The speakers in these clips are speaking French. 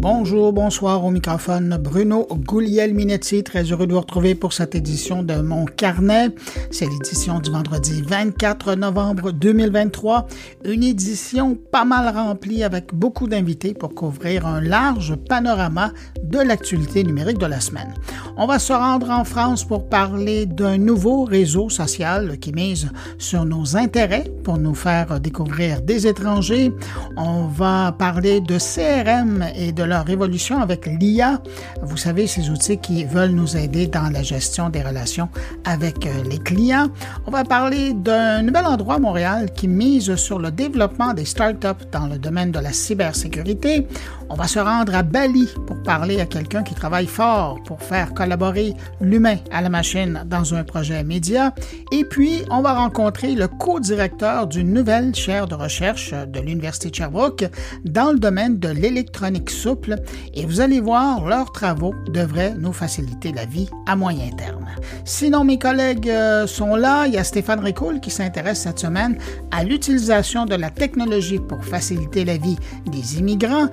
Bonjour, bonsoir au microphone. Bruno Gouliel-Minetti, très heureux de vous retrouver pour cette édition de Mon Carnet. C'est l'édition du vendredi 24 novembre 2023. Une édition pas mal remplie avec beaucoup d'invités pour couvrir un large panorama de l'actualité numérique de la semaine. On va se rendre en France pour parler d'un nouveau réseau social qui mise sur nos intérêts pour nous faire découvrir des étrangers. On va parler de CRM et de leur révolution avec l'IA. Vous savez, ces outils qui veulent nous aider dans la gestion des relations avec les clients. On va parler d'un nouvel endroit à Montréal qui mise sur le développement des startups dans le domaine de la cybersécurité. On va se rendre à Bali pour parler à quelqu'un qui travaille fort pour faire collaborer l'humain à la machine dans un projet média. Et puis, on va rencontrer le co-directeur d'une nouvelle chaire de recherche de l'Université de Sherbrooke dans le domaine de l'électronique souple. Et vous allez voir, leurs travaux devraient nous faciliter la vie à moyen terme. Sinon, mes collègues euh, sont là. Il y a Stéphane Ricoul qui s'intéresse cette semaine à l'utilisation de la technologie pour faciliter la vie des immigrants.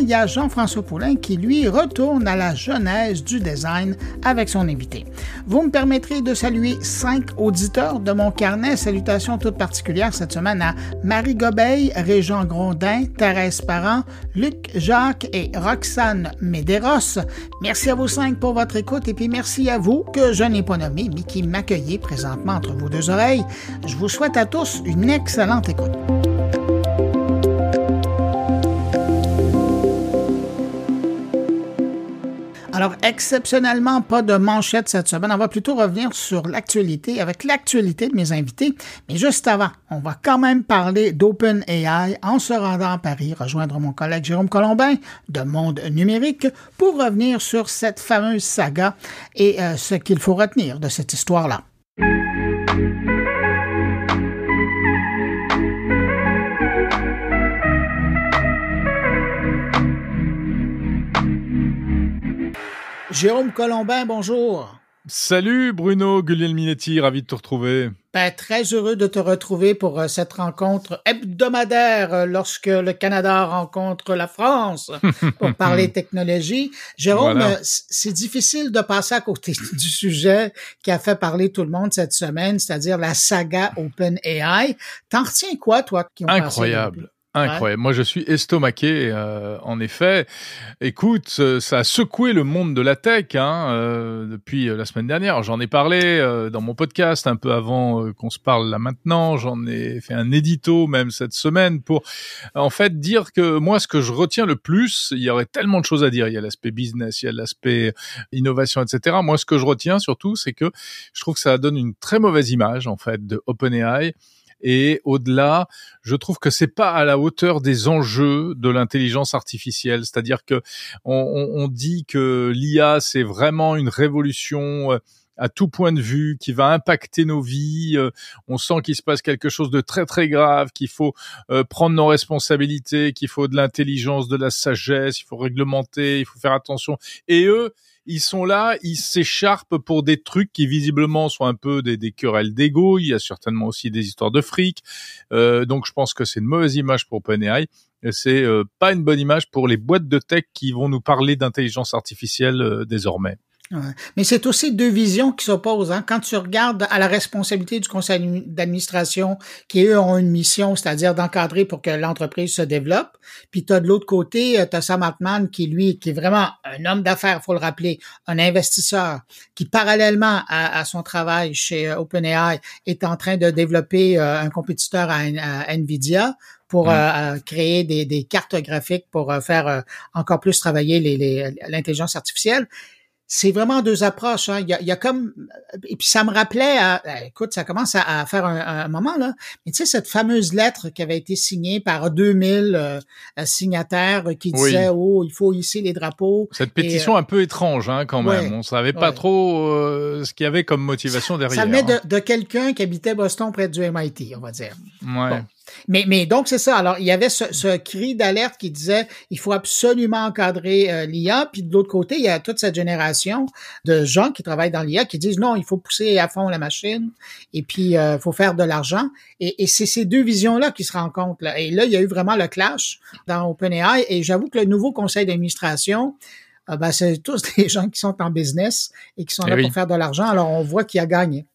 Il y a Jean-François Poulain qui, lui, retourne à la genèse du design avec son invité. Vous me permettrez de saluer cinq auditeurs de mon carnet. Salutations toutes particulières cette semaine à Marie Gobeil, Régent Grondin, Thérèse Parent, Luc Jacques et Roxane Medeiros. Merci à vous cinq pour votre écoute et puis merci à vous que je n'ai pas nommé mais qui m'accueillez présentement entre vos deux oreilles. Je vous souhaite à tous une excellente écoute. Alors, exceptionnellement, pas de manchette cette semaine. On va plutôt revenir sur l'actualité avec l'actualité de mes invités. Mais juste avant, on va quand même parler d'OpenAI en se rendant à Paris, rejoindre mon collègue Jérôme Colombin de Monde Numérique pour revenir sur cette fameuse saga et euh, ce qu'il faut retenir de cette histoire-là. Jérôme Colombin, bonjour. Salut Bruno Guglielminetti, ravi de te retrouver. Ben, très heureux de te retrouver pour euh, cette rencontre hebdomadaire euh, lorsque le Canada rencontre la France pour parler technologie. Jérôme, euh, c'est difficile de passer à côté du sujet qui a fait parler tout le monde cette semaine, c'est-à-dire la saga OpenAI. T'en retiens quoi, toi? Qui ont Incroyable. Incroyable. Moi, je suis estomaqué. Euh, en effet, écoute, ça a secoué le monde de la tech hein, euh, depuis euh, la semaine dernière. J'en ai parlé dans mon podcast un peu avant qu'on se parle là maintenant. J'en ai fait un édito même cette semaine pour, en fait, dire que moi, ce que je retiens le plus, il y aurait tellement de choses à dire. Il y a l'aspect business, il y a l'aspect innovation, etc. Moi, ce que je retiens surtout, c'est que je trouve que ça donne une très mauvaise image en fait de OpenAI et au-delà, je trouve que c'est pas à la hauteur des enjeux de l'intelligence artificielle. C'est-à-dire que on, on dit que l'IA c'est vraiment une révolution euh, à tout point de vue, qui va impacter nos vies. Euh, on sent qu'il se passe quelque chose de très très grave, qu'il faut euh, prendre nos responsabilités, qu'il faut de l'intelligence, de la sagesse, il faut réglementer, il faut faire attention. Et eux, ils sont là, ils s'écharpent pour des trucs qui visiblement sont un peu des, querelles d'ego. Il y a certainement aussi des histoires de fric. Euh, donc je pense que c'est une mauvaise image pour OpenAI. C'est euh, pas une bonne image pour les boîtes de tech qui vont nous parler d'intelligence artificielle euh, désormais. Mais c'est aussi deux visions qui s'opposent. Hein. Quand tu regardes à la responsabilité du conseil d'administration, qui eux ont une mission, c'est-à-dire d'encadrer pour que l'entreprise se développe, puis tu as de l'autre côté, euh, tu as Sam Altman qui, lui, qui est vraiment un homme d'affaires, faut le rappeler, un investisseur, qui parallèlement à, son travail chez euh, OpenAI est en train de développer euh, un compétiteur à, NVIDIA pour créer des, cartes graphiques pour faire encore plus travailler l'intelligence artificielle c'est vraiment deux approches. Hein. Il, y a, il, y a, comme et puis ça me rappelait, à, euh, écoute, ça commence à, faire un, moment là. Mais tu sais cette fameuse lettre qui avait été signée par 2000 euh, signataires qui disaient oh il faut hisser les drapeaux. Cette pétition euh, un peu étrange hein, quand même. On savait pas trop ce qu'il y avait comme motivation derrière. Ça venait de, de quelqu'un qui habitait Boston près du MIT, on va dire. Ouais. Mais, mais donc, c'est ça. Alors, il y avait ce, cri d'alerte qui disait il faut absolument encadrer euh, l'IA. Puis de l'autre côté, il y a toute cette génération de gens qui travaillent dans l'IA qui disent non, il faut pousser à fond la machine et puis il euh, faut faire de l'argent. Et, c'est ces deux visions-là qui se rencontrent. Là. Et là, il y a eu vraiment le clash dans OpenAI. Et j'avoue que le nouveau conseil d'administration, euh, ben, c'est tous des gens qui sont en business et qui sont eh là pour faire de l'argent. Alors, on voit qui a gagné.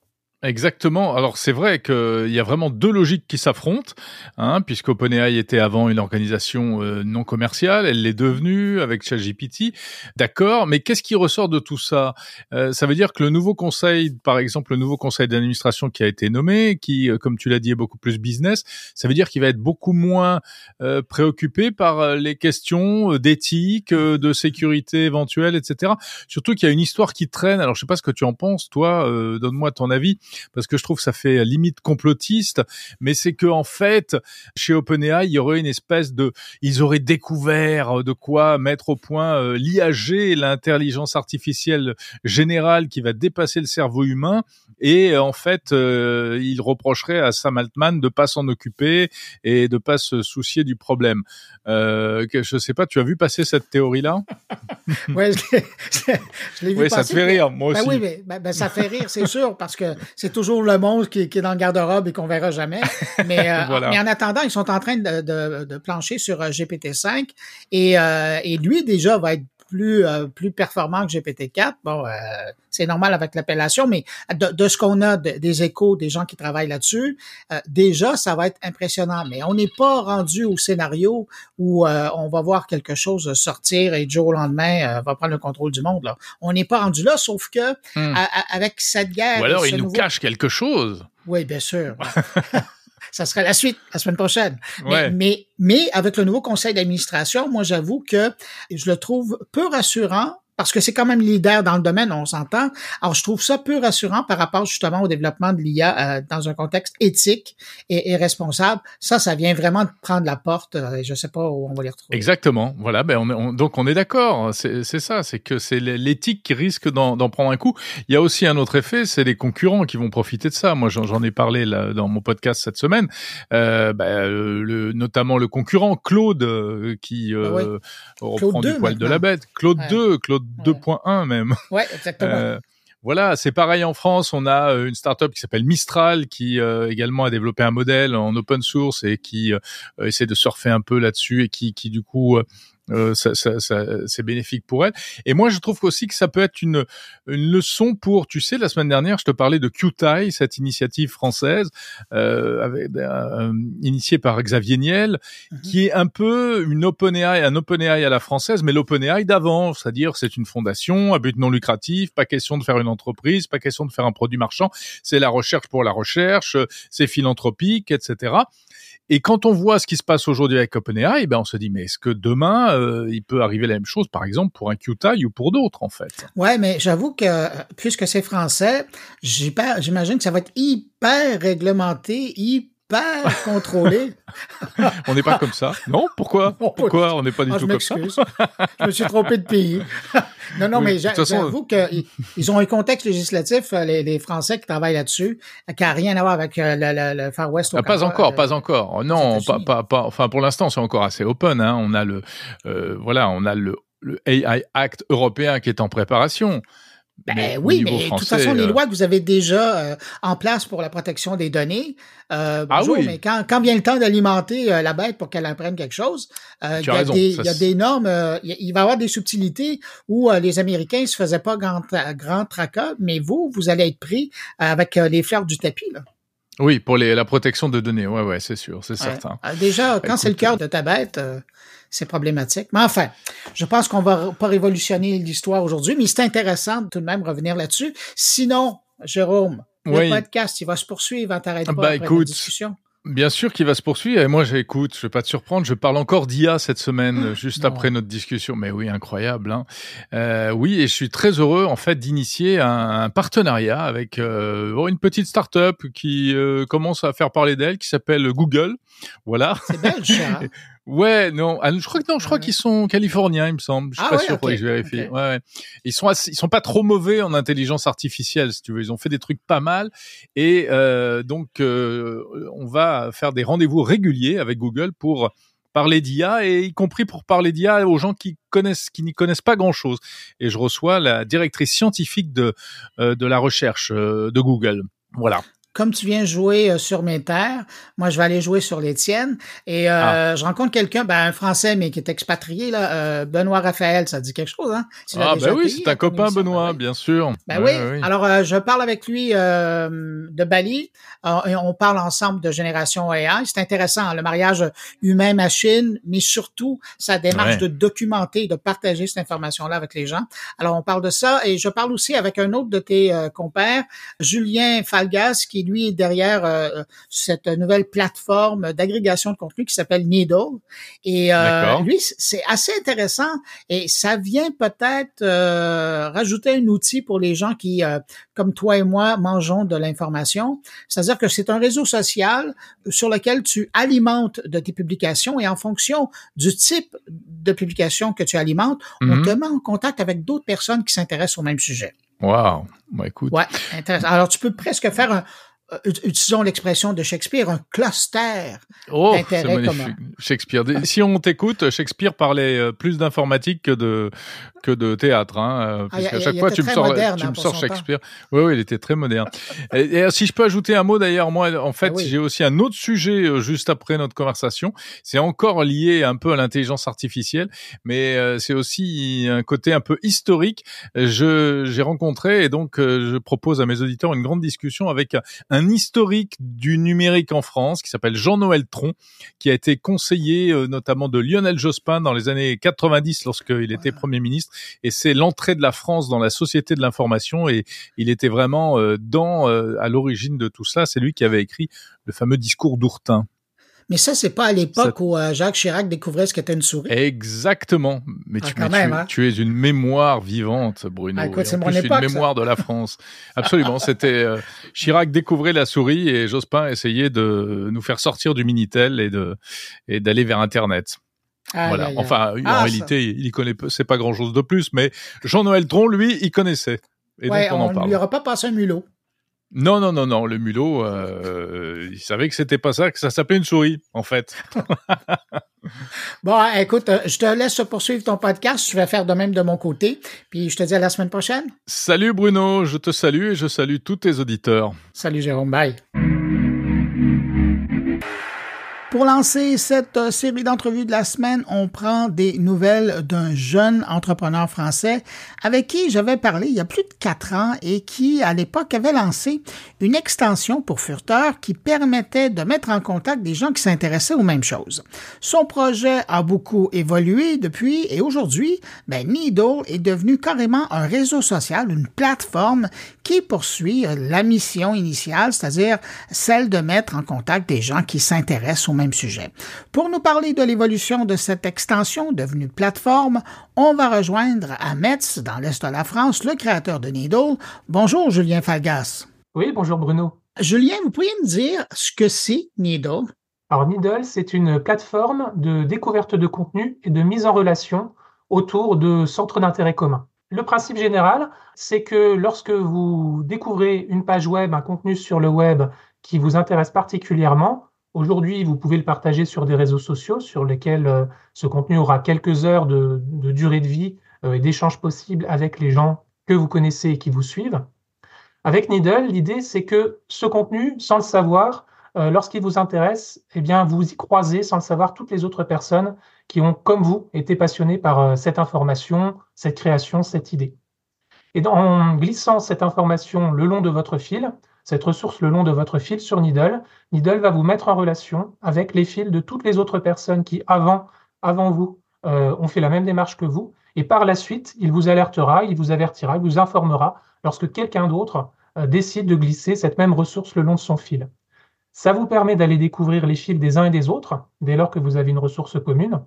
Exactement. Alors c'est vrai qu'il y a vraiment deux logiques qui s'affrontent, hein, puisque OpenAI était avant une organisation euh, non commerciale, elle l'est devenue avec ChatGPT. D'accord, mais qu'est-ce qui ressort de tout ça? Euh, Ça veut dire que le nouveau conseil, par exemple le nouveau conseil d'administration qui a été nommé, qui, euh, comme tu l'as dit, est beaucoup plus business, ça veut dire qu'il va être beaucoup moins préoccupé par les questions d'éthique, de sécurité éventuelle, etc. Surtout qu'il y a une histoire qui traîne. Alors je sais pas ce que tu en penses, toi. Donne-moi ton avis parce que je trouve que ça fait limite complotiste, mais c'est que en fait, chez OpenAI, il y aurait une espèce de, ils auraient découvert de quoi mettre au point euh, l'IAG, l'intelligence artificielle générale qui va dépasser le cerveau humain, et en fait, euh, ils reprocheraient à Sam Altman de pas s'en occuper et de pas se soucier du problème. Euh, je sais pas, tu as vu passer cette théorie-là? Ouais, je l'ai vu oui, ça te fait rire, moi ben aussi. oui, mais ben, ben, ça fait rire, c'est sûr, parce que c'est toujours le monstre qui, est dans le garde-robe et qu'on verra jamais. Mais, euh, mais, en attendant, ils sont en train de, de, de plancher sur euh, GPT-5 et, euh, et lui déjà va être plus euh, plus performant que GPT-4. Bon, euh, c'est normal avec l'appellation, mais de, ce qu'on a des échos des gens qui travaillent là-dessus, euh, déjà ça va être impressionnant. Mais on n'est pas rendu au scénario où on va voir quelque chose sortir et Joe au lendemain va prendre le contrôle du monde. Là. On n'est pas rendu là, sauf que hmm. avec cette guerre. Ou alors il nous cache quelque chose. Oui, bien sûr. ça serait la suite la semaine prochaine. Mais, mais, avec le nouveau conseil d'administration, moi, j'avoue que je le trouve peu rassurant parce que c'est quand même leader dans le domaine, on s'entend. Alors, je trouve ça peu rassurant par rapport justement au développement de l'IA euh, dans un contexte éthique et, et, responsable. Ça, ça vient vraiment de prendre la porte. Euh, et je sais pas où on va les retrouver. Exactement. Voilà. Ben, on, donc, on est d'accord. C'est ça. C'est que c'est l'éthique qui risque d'en prendre un coup. Il y a aussi un autre effet, c'est les concurrents qui vont profiter de ça. Moi, j'en ai parlé là, dans mon podcast cette semaine. Euh, ben, le, notamment le concurrent Claude euh, qui euh, ah reprend du poil de la bête. Claude 2, Claude 2.1 même. Ouais, exactement. Euh, voilà, c'est pareil en France. On a euh, une startup qui s'appelle Mistral qui euh, également a développé un modèle en open source et qui essaie de surfer un peu là-dessus et qui, qui du coup euh, ça, ça, ça c'est bénéfique pour elle. Et moi, je trouve aussi que ça peut être une, une leçon pour, tu sais, la semaine dernière, je te parlais de QTI, cette initiative française, euh, avec, euh, initiée par Xavier Niel, mhm. qui est un peu une OpenAI, un OpenAI à la française, mais l'OpenAI d'avant, c'est-à-dire c'est une fondation à but non lucratif, pas question de faire une entreprise, pas question de faire un produit marchand, c'est la recherche pour la recherche, c'est philanthropique, etc. Et quand on voit ce qui se passe aujourd'hui avec OpenAI, ben on se dit mais est-ce que demain euh, il peut arriver la même chose, par exemple pour un QTI ou pour d'autres en fait? Ouais, mais j'avoue que puisque c'est français, j'imagine que ça va être hyper réglementé, hyper hyper contrôlé. on n'est pas comme ça. Non Pourquoi? Pourquoi on n'est pas du ah, tout comme ça? Je me suis trompé de pays. non, non, mais j'avoue qu'ils ont un contexte législatif, euh, les, Français qui travaillent là-dessus, qui n'a rien à voir avec euh, le, Far West. Ah, pas encore, pas encore. Non, pas, pas, enfin pour l'instant, c'est encore assez open. Hein. On a le, euh, voilà, on a le, le AI Act européen qui est en préparation. Ben oui, mais de toute façon, les euh, lois que vous avez déjà euh, en place pour la protection des données, euh, ah bonjour, mais quand, quand vient le temps d'alimenter la bête pour qu'elle apprenne quelque chose, il y, a des, il y a des normes, il va y avoir des subtilités où les Américains se faisaient pas grand, grand tracas, mais vous, vous allez être pris avec les fleurs du tapis. Là. Oui, pour les, la protection de données, ouais, ouais, c'est sûr, c'est certain. déjà, quand c'est le cœur de ta bête, c'est problématique. Mais enfin, je pense qu'on va pas révolutionner l'histoire aujourd'hui, mais c'est intéressant de tout de même revenir là-dessus. Sinon, Jérôme, le podcast, il va se poursuivre, il t'arrêter pas bah, après écoute, la discussion. Bien sûr qu'il va se poursuivre. Et moi, j'écoute, je vais pas te surprendre, je parle encore d'IA cette semaine, juste après notre discussion. Mais oui, incroyable. Hein. Euh, oui, et je suis très heureux, en fait, d'initier un, partenariat avec euh, une petite start-up qui euh, commence à faire parler d'elle, qui s'appelle Google. Voilà. C'est belge, hein Ouais, non, ah, je crois que non, je crois qu'ils sont californiens, il me semble. Je suis ah pas ouais, sûr, okay. que je vérifie. Ouais, ouais, Ils sont assez, ils sont pas trop mauvais en intelligence artificielle, si tu veux. Ils ont fait des trucs pas mal et euh, donc euh, on va faire des rendez-vous réguliers avec Google pour parler d'IA et y compris pour parler d'IA aux gens qui connaissent, qui n'y connaissent pas grand chose. Et je reçois la directrice scientifique de euh, de la recherche euh, de Google. Voilà comme tu viens jouer euh, sur mes terres, moi je vais aller jouer sur les tiennes. Et euh, ah. je rencontre quelqu'un, ben, un Français mais qui est expatrié là, euh, Benoît Raphaël, ça dit quelque chose, hein? Tu Ah ben oui, c'est un copain Benoît, bien sûr. Ben oui. oui. Alors euh, je parle avec lui euh, de Bali. et on parle ensemble de génération AI. C'est intéressant, hein, le mariage humain-machine, mais surtout sa démarche ouais. de documenter, de partager cette information-là avec les gens. Alors on parle de ça et je parle aussi avec un autre de tes compères, Julien Falgas, qui lui derrière euh, cette nouvelle plateforme d'agrégation de contenu qui s'appelle Needle. Et euh, lui, c'est assez intéressant et ça vient peut-être euh, rajouter un outil pour les gens qui, euh, comme toi et moi, mangeons de l'information. C'est-à-dire que c'est un réseau social sur lequel tu alimentes de tes publications et en fonction du type de publication que tu alimentes, mm -hmm. on te met en contact avec d'autres personnes qui s'intéressent au même sujet. Wow, bah, écoute. Ouais, intéressant. Alors tu peux presque faire un, utilisons l'expression de Shakespeare, un cluster oh, d'intérêts communs. Shakespeare. Si on t'écoute, Shakespeare parlait plus d'informatique que de que de théâtre. Hein, ah, y a, à chaque fois, tu me sors, moderne, tu hein, me sors Shakespeare. Oui, oui, il était très moderne. et, et, si je peux ajouter un mot d'ailleurs, moi, en fait, ah, oui. j'ai aussi un autre sujet juste après notre conversation. C'est encore lié un peu à l'intelligence artificielle, mais euh, c'est aussi un côté un peu historique. Je j'ai rencontré et donc euh, je propose à mes auditeurs une grande discussion avec un historique du numérique en France qui s'appelle Jean-Noël Tron, qui a été conseiller euh, notamment de Lionel Jospin dans les années 90 lorsqu'il était Premier ministre. Et c'est l'entrée de la France dans la société de l'information et il était vraiment euh, dans euh, à l'origine de tout cela. C'est lui qui avait écrit le fameux discours d'Ourtin. Mais ça, c'est pas à l'époque ça... où euh, Jacques Chirac découvrait ce qu'était une souris. Exactement. Mais, ah, tu, mais même, tu, hein? tu, es une mémoire vivante, Bruno. Ah, écoute, c'est mon plus, époque, une mémoire ça. de la France. Absolument. C'était euh, Chirac découvrait la souris et Jospin essayait de nous faire sortir du minitel et de et d'aller vers Internet. Voilà. Enfin, Ah, en réalité, il y connaît c'est pas grand chose de plus, mais Jean-Noël Tron, lui, il connaissait. Et ouais, donc on, en parle. lui aura pas passé un mulot. Non, non, non, non. Le mulot, euh, il savait que c'était pas ça, que ça s'appelait une souris, en fait. Bon, écoute, euh, je te laisse poursuivre ton podcast. Je vais faire de même de mon côté. Puis je te dis à la semaine prochaine. Salut Bruno, je te salue et je salue tous tes auditeurs. Salut Jérôme, bye. Pour lancer cette euh, série d'entrevues de la semaine, on prend des nouvelles d'un jeune entrepreneur français avec qui j'avais parlé il y a plus de quatre ans et qui, à l'époque, avait lancé une extension pour Furteur qui permettait de mettre en contact des gens qui s'intéressaient aux mêmes choses. Son projet a beaucoup évolué depuis et aujourd'hui, ben, est devenu carrément un réseau social, une plateforme qui poursuit euh, la mission initiale, c'est-à-dire celle de mettre en contact des gens qui s'intéressent aux même sujet. Pour nous parler de l'évolution de cette extension devenue plateforme, on va rejoindre à Metz, dans l'Est de la France, le créateur de Needle. Bonjour, Julien Falgas. Oui, bonjour Bruno. Julien, vous pourriez me dire ce que c'est Needle? Alors Needle, c'est une plateforme de découverte de contenu et de mise en relation autour de centres d'intérêt communs. Le principe général, c'est que lorsque vous découvrez une page web, un contenu sur le web qui vous intéresse particulièrement, Aujourd'hui, vous pouvez le partager sur des réseaux sociaux sur lesquels euh, ce contenu aura quelques heures de, durée de vie euh, et d'échanges possibles avec les gens que vous connaissez et qui vous suivent. Avec Needle, l'idée, c'est que ce contenu, sans le savoir, euh, lorsqu'il vous intéresse, eh bien, vous y croisez, sans le savoir, toutes les autres personnes qui ont, comme vous, été passionnées par cette information, cette création, cette idée. Et en glissant cette information le long de votre fil, cette ressource le long de votre fil sur Needle. Needle va vous mettre en relation avec les fils de toutes les autres personnes qui, avant, avant vous, euh, ont fait la même démarche que vous. Et par la suite, il vous alertera, il vous avertira, il vous informera lorsque quelqu'un d'autre euh, décide de glisser cette même ressource le long de son fil. Ça vous permet d'aller découvrir les fils des uns et des autres, dès lors que vous avez une ressource commune,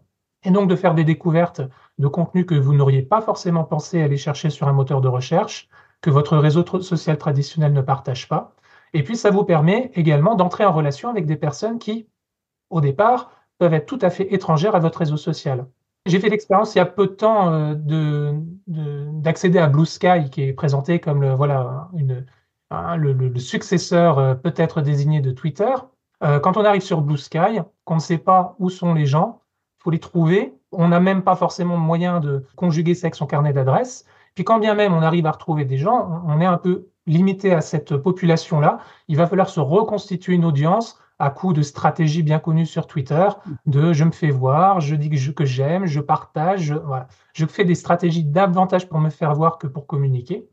et donc de faire des découvertes de contenus que vous n'auriez pas forcément pensé aller chercher sur un moteur de recherche, que votre réseau social traditionnel ne partage pas. Et puis, ça vous permet également d'entrer en relation avec des personnes qui, au départ, peuvent être tout à fait étrangères à votre réseau social. J'ai fait l'expérience il y a peu de temps euh, d'accéder à Blue Sky, qui est présenté comme le, voilà, une, le, successeur euh, peut-être désigné de Twitter. Euh, quand on arrive sur Blue Sky, qu'on ne sait pas où sont les gens, il faut les trouver. On n'a même pas forcément moyen de conjuguer ça avec son carnet d'adresses. Puis quand bien même on arrive à retrouver des gens, on est un peu limité à cette population-là. Il va falloir se reconstituer une audience à coup de stratégies bien connues sur Twitter, de je me fais voir, je dis que j'aime, je, partage, je, voilà. je fais des stratégies davantage pour me faire voir que pour communiquer.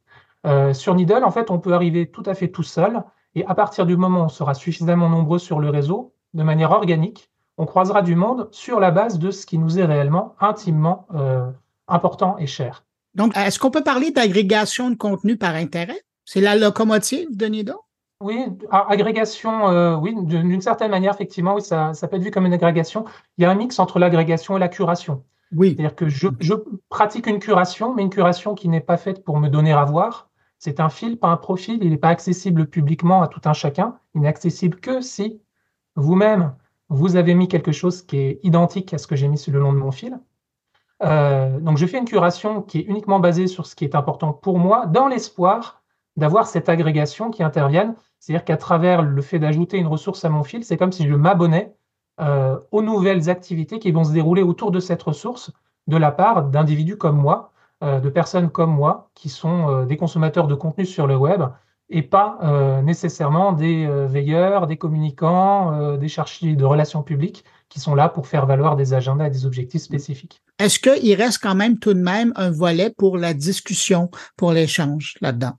Euh, sur Needle, en fait, on peut arriver tout à fait tout seul, et à partir du moment où on sera suffisamment nombreux sur le réseau, de manière organique, on croisera du monde sur la base de ce qui nous est réellement intimement euh, important et cher. Donc, est-ce qu'on peut parler d'agrégation de contenu par intérêt? C'est la locomotive de Needle? Oui, agrégation, euh, oui, d'une certaine manière, effectivement, oui, ça, ça, peut être vu comme une agrégation. Il y a un mix entre l'agrégation et la curation. Oui. C'est-à-dire que je, je, pratique une curation, mais une curation qui n'est pas faite pour me donner à voir. C'est un fil, pas un profil. Il n'est pas accessible publiquement à tout un chacun. Il n'est accessible que si vous-même, vous avez mis quelque chose qui est identique à ce que j'ai mis sur le long de mon fil. Euh, donc, je fais une curation qui est uniquement basée sur ce qui est important pour moi, dans l'espoir d'avoir cette agrégation qui intervienne. C'est-à-dire qu'à travers le fait d'ajouter une ressource à mon fil, c'est comme si je m'abonnais euh, aux nouvelles activités qui vont se dérouler autour de cette ressource de la part d'individus comme moi, euh, de personnes comme moi, qui sont des consommateurs de contenu sur le web et pas nécessairement des veilleurs, des communicants, des chercheurs de relations publiques qui sont là pour faire valoir des agendas et des objectifs spécifiques. Est-ce qu'il reste quand même tout de même un volet pour la discussion, pour l'échange là-dedans?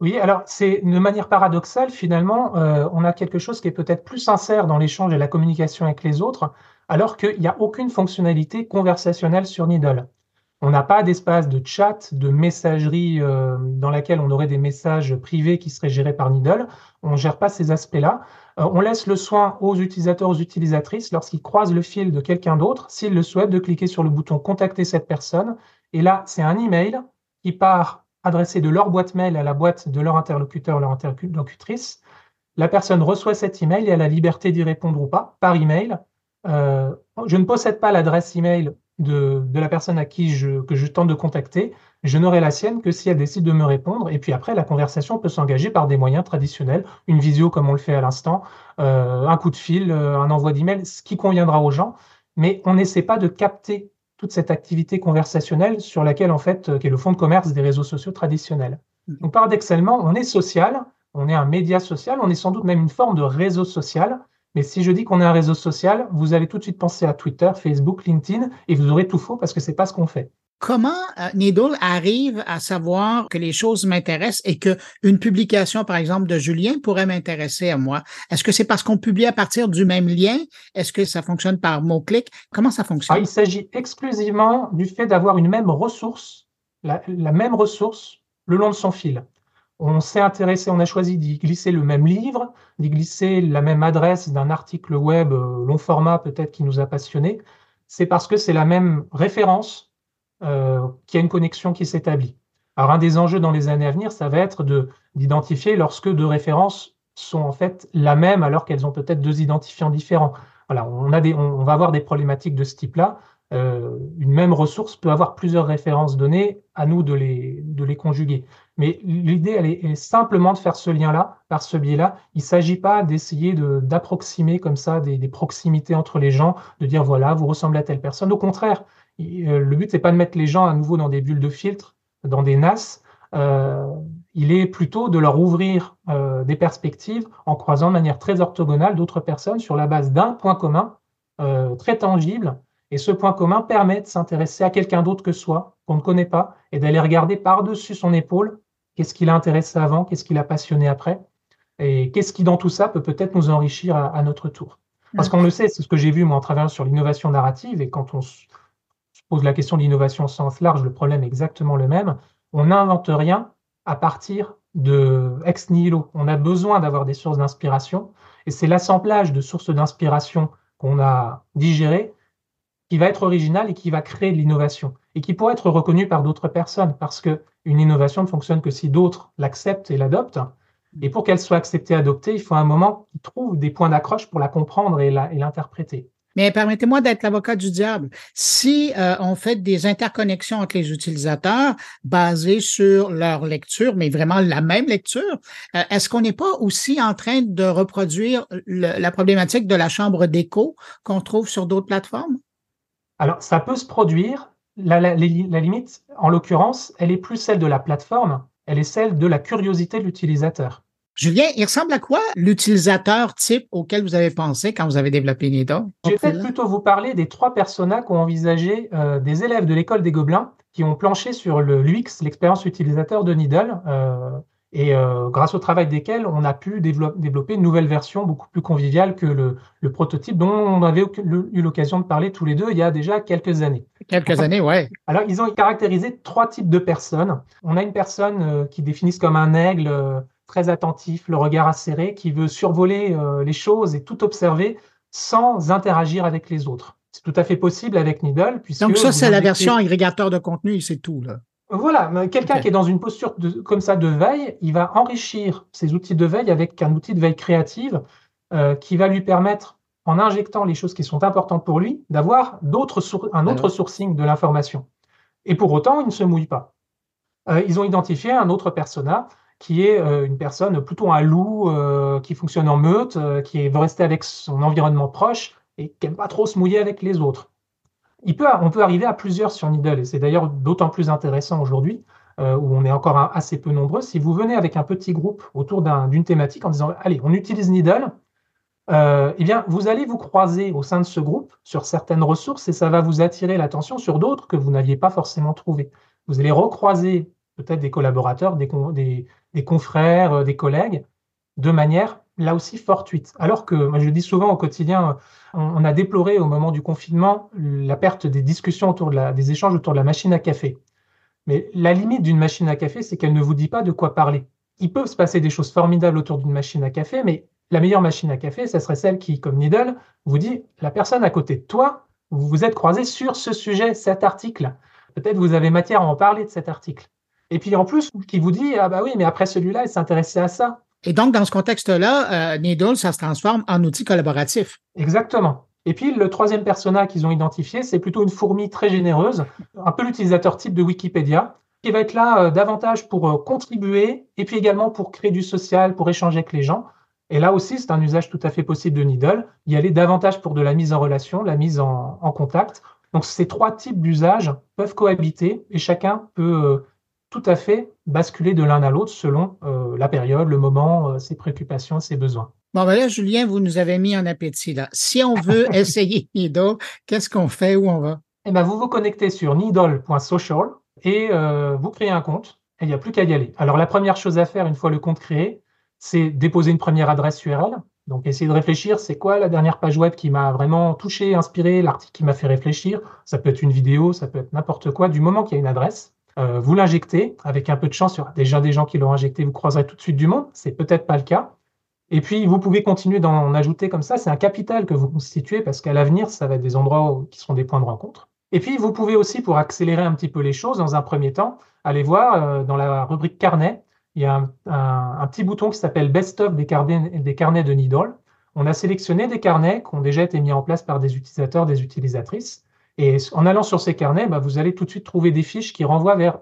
Oui, alors c'est de manière paradoxale, finalement, euh, on a quelque chose qui est peut-être plus sincère dans l'échange et la communication avec les autres, alors qu'il n'y a aucune fonctionnalité conversationnelle sur Needle. On n'a pas d'espace de chat, de messagerie euh, dans laquelle on aurait des messages privés qui seraient gérés par Needle. On ne gère pas ces aspects-là. Euh, on laisse le soin aux utilisateurs, aux utilisatrices, lorsqu'ils croisent le fil de quelqu'un d'autre, s'ils le souhaitent, de cliquer sur le bouton Contacter cette personne. Et là, c'est un email qui part adressé de leur boîte mail à la boîte de leur interlocuteur, leur interlocutrice. La personne reçoit cet email et a la liberté d'y répondre ou pas par email. Euh, je ne possède pas l'adresse email de, de, la personne à qui je, que je tente de contacter. Je n'aurai la sienne que si elle décide de me répondre. Et puis après, la conversation peut s'engager par des moyens traditionnels, une visio comme on le fait à l'instant, euh, un coup de fil, euh, un envoi d'email, ce qui conviendra aux gens. Mais on n'essaie pas de capter toute cette activité conversationnelle sur laquelle, en fait, euh, qui est le fond de commerce des réseaux sociaux traditionnels. Mm-hmm. Donc, paradoxalement, on est social, on est un média social, on est sans doute même une forme de réseau social. Mais si je dis qu'on est un réseau social, vous allez tout de suite penser à Twitter, Facebook, LinkedIn, et vous aurez tout faux parce que c'est pas ce qu'on fait. Comment euh, Needle arrive à savoir que les choses m'intéressent et que une publication, par exemple, de Julien pourrait m'intéresser à moi? Est-ce que c'est parce qu'on publie à partir du même lien? Est-ce que ça fonctionne par mot-clic? Comment ça fonctionne? Ah, il s'agit exclusivement du fait d'avoir une même ressource, la, même ressource le long de son fil. On s'est intéressé, on a choisi d'y glisser le même livre, d'y glisser la même adresse d'un article web euh, long format peut-être qui nous a passionné. C'est parce que c'est la même référence euh, qu'il y a une connexion qui s'établit. Alors un des enjeux dans les années à venir, ça va être d'identifier lorsque deux références sont en fait la même alors qu'elles ont peut-être deux identifiants différents. Voilà, on, on, va avoir des problématiques de ce type-là. Euh, une même ressource peut avoir plusieurs références données, à nous de les, conjuguer. Mais l'idée, elle est, simplement de faire ce lien-là, par ce biais-là. Il ne s'agit pas d'essayer d'approximer comme ça des, des, proximités entre les gens, de dire voilà, vous ressemblez à telle personne. Au contraire, euh, le but, c'est pas de mettre les gens à nouveau dans des bulles de filtre, dans des NAS. Euh, il est plutôt de leur ouvrir des perspectives en croisant de manière très orthogonale d'autres personnes sur la base d'un point commun très tangible. Et ce point commun permet de s'intéresser à quelqu'un d'autre que soi, qu'on ne connaît pas, et d'aller regarder par-dessus son épaule qu'est-ce qui l'a intéressé avant, qu'est-ce qui l'a passionné après, et qu'est-ce qui dans tout ça peut peut-être nous enrichir à, notre tour. Parce qu'on le sait, c'est ce que j'ai vu moi en travaillant sur l'innovation narrative, et quand on pose la question de l'innovation au sens large, le problème est exactement le même. On n'invente rien à partir de ex nihilo. On a besoin d'avoir des sources d'inspiration et c'est l'assemblage de sources d'inspiration qu'on a digérées qui va être original et qui va créer de l'innovation et qui pourrait être reconnu par d'autres personnes parce que une innovation ne fonctionne que si d'autres l'acceptent et l'adoptent. Et pour qu'elle soit acceptée et adoptée, il faut un moment qui trouve des points d'accroche pour la comprendre et l'interpréter. Mais permettez-moi d'être l'avocat du diable. Si euh, on fait des interconnexions entre les utilisateurs basées sur leur lecture, mais vraiment la même lecture, euh, est-ce qu'on n'est pas aussi en train de reproduire la problématique de la chambre d'écho qu'on trouve sur d'autres plateformes? Alors, ça peut se produire. La, la limite, en l'occurrence, elle est plus celle de la plateforme, elle est celle de la curiosité de l'utilisateur. Julien, il ressemble à quoi l'utilisateur type auquel vous avez pensé quand vous avez développé Nida? Je vais peut-être plutôt vous parler des trois personas qu'ont envisagé euh, des élèves de l'école des Gobelins qui ont planché sur le l'UX, l'expérience utilisateur de Needle, euh, et euh, grâce au travail desquels on a pu développer une nouvelle version beaucoup plus conviviale que le, le prototype dont on avait eu l'occasion de parler tous les deux il y a déjà quelques années. Quelques années, ouais. Alors, ils ont caractérisé trois types de personnes. On a une personne qui définissent comme un aigle très attentif, le regard acéré, qui veut survoler euh, les choses et tout observer sans interagir avec les autres. C'est tout à fait possible avec Needle. Donc ça, c'est la version agrégateur de contenu, c'est tout. Là. Voilà, quelqu'un qui est dans une posture de, comme ça de veille, il va enrichir ses outils de veille avec un outil de veille créative euh, qui va lui permettre, en injectant les choses qui sont importantes pour lui, d'avoir d'autres un autre sourcing de l'information. Et pour autant, il ne se mouille pas. Euh, ils ont identifié un autre persona qui est euh, une personne plutôt un loup qui fonctionne en meute, qui veut rester avec son environnement proche et qui n'aime pas trop se mouiller avec les autres. On peut arriver à plusieurs sur Needle, et c'est d'ailleurs d'autant plus intéressant aujourd'hui, où on est encore assez peu nombreux. Si vous venez avec un petit groupe autour d'une thématique en disant Allez, on utilise Needle, eh bien, vous allez vous croiser au sein de ce groupe sur certaines ressources et ça va vous attirer l'attention sur d'autres que vous n'aviez pas forcément trouvées. Vous allez recroiser peut-être des collaborateurs, des confrères, euh, des collègues, de manière là aussi fortuite. Alors que, moi je dis souvent au quotidien, on, a déploré au moment du confinement la perte des discussions autour des échanges autour de la machine à café. Mais la limite d'une machine à café, c'est qu'elle ne vous dit pas de quoi parler. Il peut se passer des choses formidables autour d'une machine à café, mais la meilleure machine à café, ce serait celle qui, comme Needle, vous dit la personne à côté de toi, vous vous êtes croisé sur ce sujet, cet article. Peut-être vous avez matière à en parler de cet article. Et puis en plus, qui vous dit, ah bah oui, mais après celui-là, il s'intéressait à ça. Et donc, dans ce contexte-là, euh, Needle, ça se transforme en outil collaboratif. Exactement. Et puis, le troisième persona qu'ils ont identifié, c'est plutôt une fourmi très généreuse, un peu l'utilisateur type de Wikipédia, qui va être là euh, davantage pour euh, contribuer et puis également pour créer du social, pour échanger avec les gens. Et là aussi, c'est un usage tout à fait possible de Needle. Y aller davantage pour de la mise en relation, la mise en, en contact. Donc, ces trois types d'usages peuvent cohabiter et chacun peut tout à fait basculer de l'un à l'autre selon euh, la période, le moment, euh, ses préoccupations, ses besoins. Bon, ben là, Julien, vous nous avez mis en appétit. Là. Si on veut essayer Needle, qu'est-ce qu'on fait? Où on va? Eh ben, vous vous connectez sur needle.social et euh, vous créez un compte et il n'y a plus qu'à y aller. Alors, la première chose à faire une fois le compte créé, c'est déposer une première adresse URL. Donc, essayer de réfléchir, c'est quoi la dernière page web qui m'a vraiment touché, inspiré, l'article qui m'a fait réfléchir? Ça peut être une vidéo, ça peut être n'importe quoi, du moment qu'il y a une adresse. Euh, vous l'injectez, avec un peu de chance, il y aura déjà des gens qui l'ont injecté, vous croiserez tout de suite du monde, c'est peut-être pas le cas. Et puis, vous pouvez continuer d'en ajouter comme ça, c'est un capital que vous constituez, parce qu'à l'avenir, ça va être des endroits qui seront des points de rencontre. Et puis, vous pouvez aussi, pour accélérer un petit peu les choses, dans un premier temps, aller voir euh, dans la rubrique carnet, il y a un, petit bouton qui s'appelle Best of des carnets, des carnets de Needle. On a sélectionné des carnets qui ont déjà été mis en place par des utilisateurs, des utilisatrices. Et en allant sur ces carnets, bah, vous allez tout de suite trouver des fiches qui renvoient vers,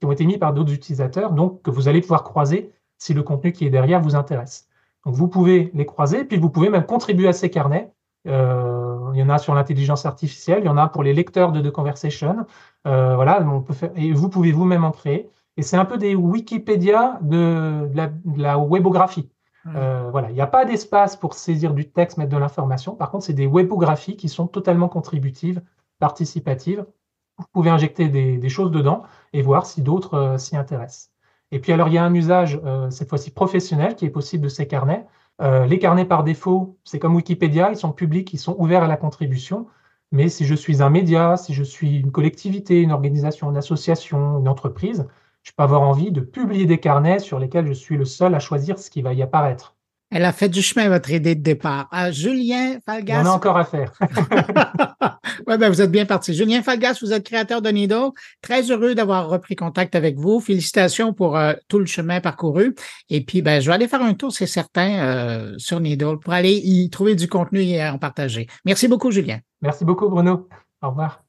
qui ont été mises par d'autres utilisateurs, donc que vous allez pouvoir croiser si le contenu qui est derrière vous intéresse. Donc vous pouvez les croiser, puis vous pouvez même contribuer à ces carnets. Euh, il y en a sur l'intelligence artificielle, il y en a pour les lecteurs de The Conversation. Euh, voilà, on peut faire, et vous pouvez vous-même en créer. Et c'est un peu des Wikipédia de, la, webographie. Mmh. Euh, voilà, il n'y a pas d'espace pour saisir du texte, mettre de l'information. Par contre, c'est des webographies qui sont totalement contributives participative. Vous pouvez injecter des, choses dedans et voir si d'autres euh, s'y intéressent. Et puis alors, il y a un usage, euh, cette fois-ci professionnel, qui est possible de ces carnets. Euh, les carnets, par défaut, c'est comme Wikipédia, ils sont publics, ils sont ouverts à la contribution. Mais si je suis un média, si je suis une collectivité, une organisation, une association, une entreprise, je peux avoir envie de publier des carnets sur lesquels je suis le seul à choisir ce qui va y apparaître. Elle a fait du chemin, votre idée de départ. Euh, Julien Falgas. On a encore à faire. oui, ben, vous êtes bien parti. Julien Falgas, vous êtes créateur de Nido. Très heureux d'avoir repris contact avec vous. Félicitations pour euh, tout le chemin parcouru. Et puis, ben, je vais aller faire un tour, c'est certain, euh, sur Nido pour aller y trouver du contenu et en partager. Merci beaucoup, Julien. Merci beaucoup, Bruno. Au revoir.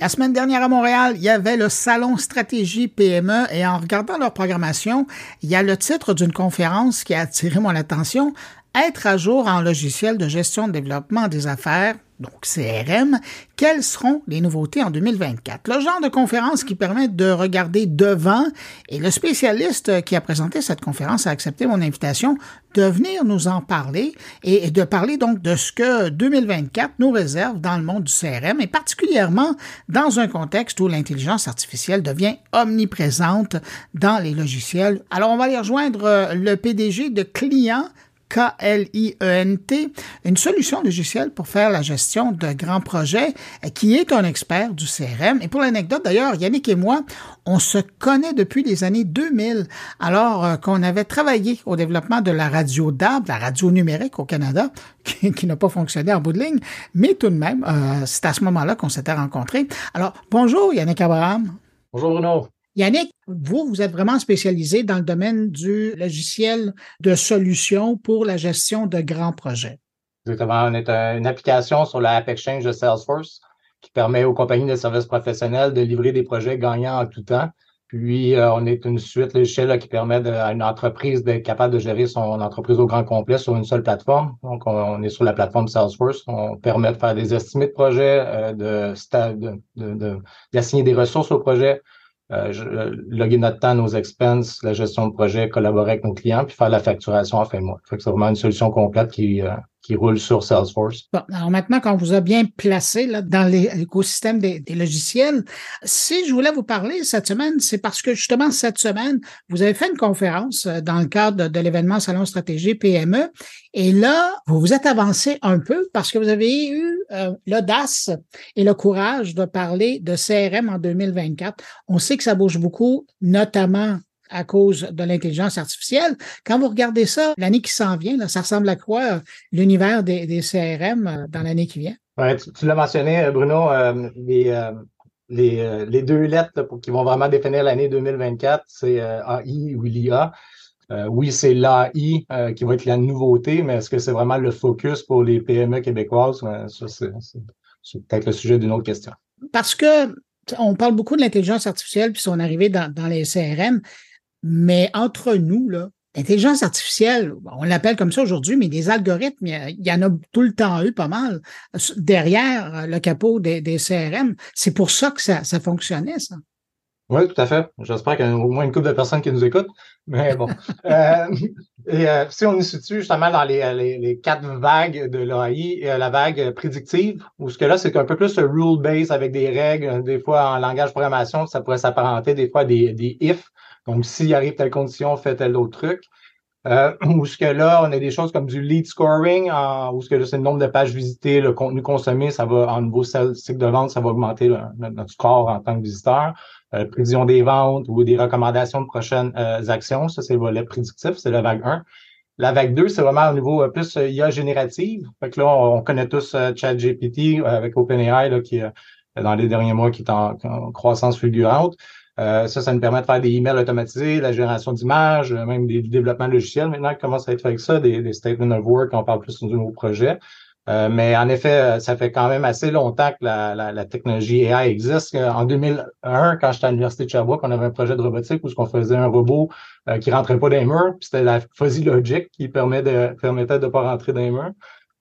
La semaine dernière à Montréal, il y avait le Salon Stratégie PME et en regardant leur programmation, il y a le titre d'une conférence qui a attiré mon attention, Être à jour en logiciel de gestion de développement des affaires donc CRM, quelles seront les nouveautés en 2024? Le genre de conférence qui permet de regarder devant et le spécialiste qui a présenté cette conférence a accepté mon invitation de venir nous en parler et de parler donc de ce que 2024 nous réserve dans le monde du CRM et particulièrement dans un contexte où l'intelligence artificielle devient omniprésente dans les logiciels. Alors on va aller rejoindre le PDG de Client K-L-I-E-N-T, une solution logicielle pour faire la gestion de grands projets, qui est un expert du CRM. Et pour l'anecdote, d'ailleurs, Yannick et moi, on se connaît depuis les années 2000, alors euh, qu'on avait travaillé au développement de la radio DAB, la radio numérique au Canada, qui, n'a pas fonctionné en bout de ligne, mais tout de même, euh, c'est à ce moment-là qu'on s'était rencontrés. Alors, bonjour Yannick Abraham. Bonjour Bruno. Yannick, vous, vous êtes vraiment spécialisé dans le domaine du logiciel de solutions pour la gestion de grands projets. Exactement. On est une application sur la App Exchange de Salesforce qui permet aux compagnies de services professionnels de livrer des projets gagnants en tout temps. Puis, euh, on est une suite logicielle qui permet à une entreprise d'être capable de gérer son entreprise au grand complet sur une seule plateforme. Donc, on, est sur la plateforme Salesforce. On permet de faire des estimés de projets, euh, de, de, d'assigner des ressources au projet, euh, loguer notre temps, nos expenses, la gestion de projet, collaborer avec nos clients, puis faire la facturation en fin mois. c'est vraiment une solution complète qui, euh, qui roule sur Salesforce. Bon, alors maintenant qu'on vous a bien placé là, dans l'écosystème des, logiciels, si je voulais vous parler cette semaine, c'est parce que justement cette semaine, vous avez fait une conférence euh, dans le cadre de, l'événement Salon Stratégie PME, et là, vous vous êtes avancé un peu parce que vous avez eu euh, l'audace et le courage de parler de CRM en 2024. On sait que ça bouge beaucoup, notamment à cause de l'intelligence artificielle. Quand vous regardez ça, l'année qui s'en vient, là, ça ressemble à quoi euh, l'univers des, CRM euh, dans l'année qui vient? Ouais, tu, l'as mentionné, euh, Bruno, les, les, deux lettres qui vont vraiment définir l'année 2024, c'est AI ou l'IA. oui, c'est l'AI qui va être la nouveauté, mais est-ce que c'est vraiment le focus pour les PME québécoises? ça, c'est peut-être le sujet d'une autre question. Parce que on parle beaucoup de l'intelligence artificielle puis son arrivée dans, dans les CRM, mais entre nous, là, l'intelligence artificielle, on l'appelle comme ça aujourd'hui, mais des algorithmes, il y, en a tout le temps eu pas mal derrière le capot des, CRM. C'est pour ça que ça, fonctionnait, ça. Oui, tout à fait. J'espère qu'il y a au moins une couple de personnes qui nous écoutent. Mais bon. Euh, et euh, si on est situe justement dans les, quatre vagues de l'AI, euh, la vague prédictive, où ce que là, c'est un peu plus rule-based avec des règles, des fois en langage programmation, ça pourrait s'apparenter des fois des, des if. Donc, s'il arrive telle condition, fait tel autre truc. Euh, où ce que là, on a des choses comme du lead scoring, où ce que c'est le nombre de pages visitées, le contenu consommé, ça va, en nouveau cycle de vente, ça va augmenter notre, score en tant que visiteur. Euh, prévision des ventes ou des recommandations de prochaines euh, actions, ça c'est le volet prédictif, c'est la vague 1. La vague 2, c'est vraiment au niveau euh, plus IA générative. Fait que là, on, connaît tous ChatGPT avec OpenAI là, qui, dans les derniers mois, qui est en croissance fulgurante. Euh, ça, ça nous permet de faire des emails automatisés, la génération d'images, euh, même des, développements logiciels maintenant qui commencent à être fait avec ça, des, statements of work, on parle plus de nouveaux projets. Euh, mais en effet, ça fait quand même assez longtemps que la, la, technologie AI existe. En 2001, quand j'étais à l'Université de Sherbrooke, on avait un projet de robotique où on faisait un robot qui rentrait pas dans les murs, c'était la fuzzy logic qui permet de, permettait de pas rentrer dans les murs.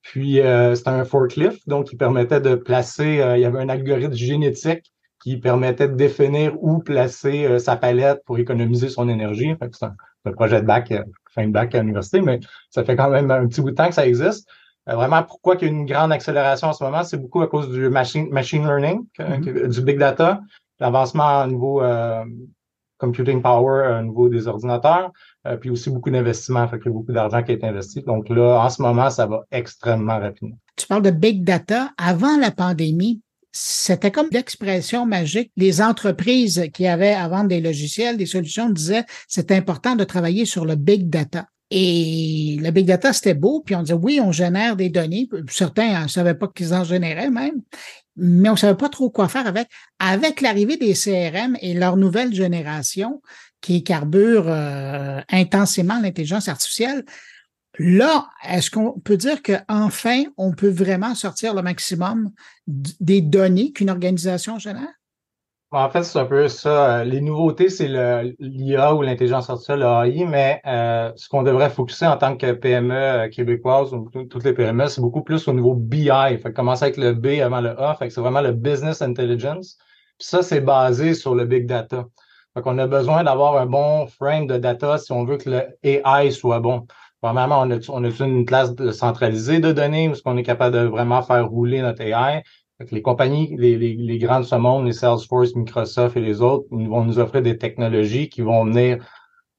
Puis c'était un forklift, donc qui permettait de placer, il y avait un algorithme génétique qui permettait de définir où placer euh, sa palette pour économiser son énergie. c'est un, projet de bac, euh, fin de bac à l'université, mais ça fait quand même un petit bout de temps que ça existe. Euh, vraiment, pourquoi il y a une grande accélération en ce moment, c'est beaucoup à cause du machine, machine learning, mm-hmm. du big data, l'avancement au niveau computing power au niveau des ordinateurs, puis aussi beaucoup d'investissements, fait qu'il y a beaucoup d'argent qui est investi. Donc là, en ce moment, ça va extrêmement rapidement. Tu parles de big data. Avant la pandémie, c'était comme l'expression magique. Les entreprises qui avaient à vendre des logiciels, des solutions disaient c'est important de travailler sur le big data. Et le big data, c'était beau, puis on disait oui, on génère des données. Certains ne savaient pas qu'ils en généraient même, mais on ne savait pas trop quoi faire avec. Avec l'arrivée des CRM et leur nouvelle génération qui carbure euh, intensément l'intelligence artificielle, Là, est-ce qu'on peut dire qu'enfin, on peut vraiment sortir le maximum des données qu'une organisation génère? En fait, c'est un peu ça. Les nouveautés, c'est l'IA ou l'intelligence artificielle, l'AI, mais euh, ce qu'on devrait focuser en tant que PME euh, québécoise ou toutes les PME, c'est beaucoup plus au niveau BI. Fait commencer avec le B avant le A. Fait c'est vraiment le business intelligence. Puis ça, c'est basé sur le big data. Fait qu'on a besoin d'avoir un bon frame de data si on veut que le AI soit bon. Premièrement, on a, on a une classe centralisée de données où on est capable de vraiment faire rouler notre AI. Les compagnies, les, les, les grandes de ce monde, les Salesforce, Microsoft et les autres, vont nous offrir des technologies qui vont venir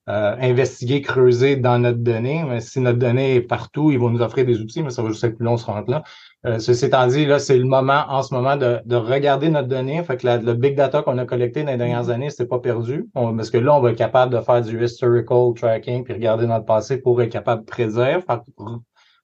euh, investiguer, creuser dans notre donnée. Mais si notre donnée est partout, ils vont nous offrir des outils, mais ça va juste être plus long, ce rentre là. Euh, ceci étant dit, là, c'est le moment en ce moment de, de regarder notre donnée. Fait que le big data qu'on a collecté dans les dernières mm-hmm. années, c'est pas perdu. parce que là, on va être capable de faire du historical tracking puis regarder notre passé pour être capable de prédire.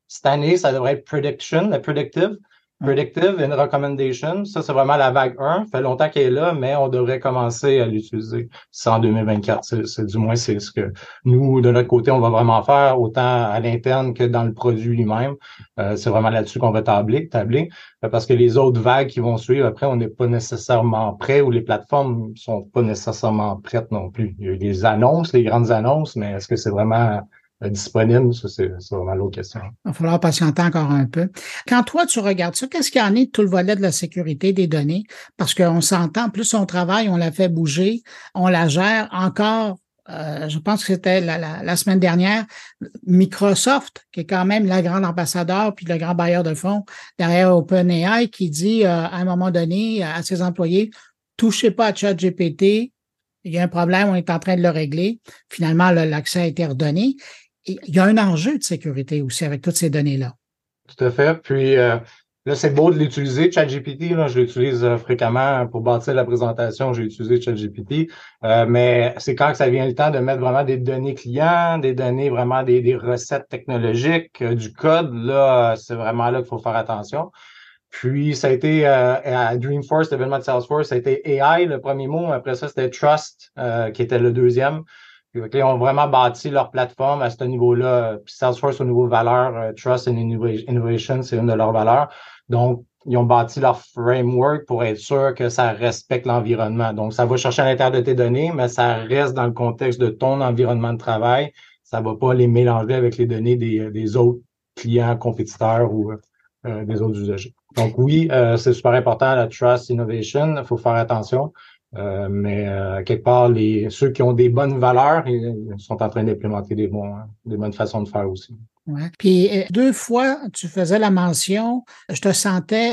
cette année, ça devrait être prediction, la predictive. Predictive and Recommendation, ça c'est vraiment la vague 1. Ça fait longtemps qu'elle est là, mais on devrait commencer à l'utiliser. C'est en 2024. C'est du moins c'est ce que nous, de notre côté, on va vraiment faire, autant à l'interne que dans le produit lui-même. Euh, c'est vraiment là-dessus qu'on va tabler, tabler. Euh, parce que les autres vagues qui vont suivre, après, on n'est pas nécessairement prêt ou les plateformes sont pas nécessairement prêtes non plus. Il y a des annonces, les grandes annonces, mais est-ce que c'est vraiment disponible, ça, c'est vraiment l'autre question. Il va falloir patienter encore un peu. Quand toi, tu regardes ça, qu'est-ce qu'il y en est de tout le volet de la sécurité des données? Parce qu'on s'entend, plus on travaille, on la fait bouger, on la gère encore. Euh, je pense que c'était la, semaine dernière, Microsoft, qui est quand même la grande ambassadeur puis le grand bailleur de fonds derrière OpenAI, qui dit euh, à un moment donné à ses employés, touchez pas à ChatGPT, il y a un problème, on est en train de le régler. Finalement, l'accès a été redonné il y a un enjeu de sécurité aussi avec toutes ces données-là. Tout à fait. Puis euh, là, c'est beau de l'utiliser, ChatGPT. Je l'utilise euh, fréquemment pour bâtir la présentation. J'ai utilisé ChatGPT. Euh, mais c'est quand que ça vient le temps de mettre vraiment des données clients, des données vraiment des, recettes technologiques, du code. Là, c'est vraiment là qu'il faut faire attention. Puis, ça a été à Dreamforce, l'événement de Salesforce, ça a été AI, le premier mot. Après ça, c'était Trust, qui était le deuxième. Ils ont vraiment bâti leur plateforme à ce niveau-là. Puis Salesforce au niveau valeur, euh, Trust and Innovation, c'est une de leurs valeurs. Donc, ils ont bâti leur framework pour être sûr que ça respecte l'environnement. Donc, ça va chercher à l'intérieur de tes données, mais ça reste dans le contexte de ton environnement de travail. Ça ne va pas les mélanger avec les données des, autres clients, compétiteurs ou euh, des autres usagers. Donc oui, euh, c'est super important la Trust Innovation. Il faut faire attention. Euh, mais euh, quelque part, les, ceux qui ont des bonnes valeurs ils, sont en train d'implémenter des, bons, des bonnes façons de faire aussi. Ouais. Puis euh, deux fois, tu faisais la mention, je te sentais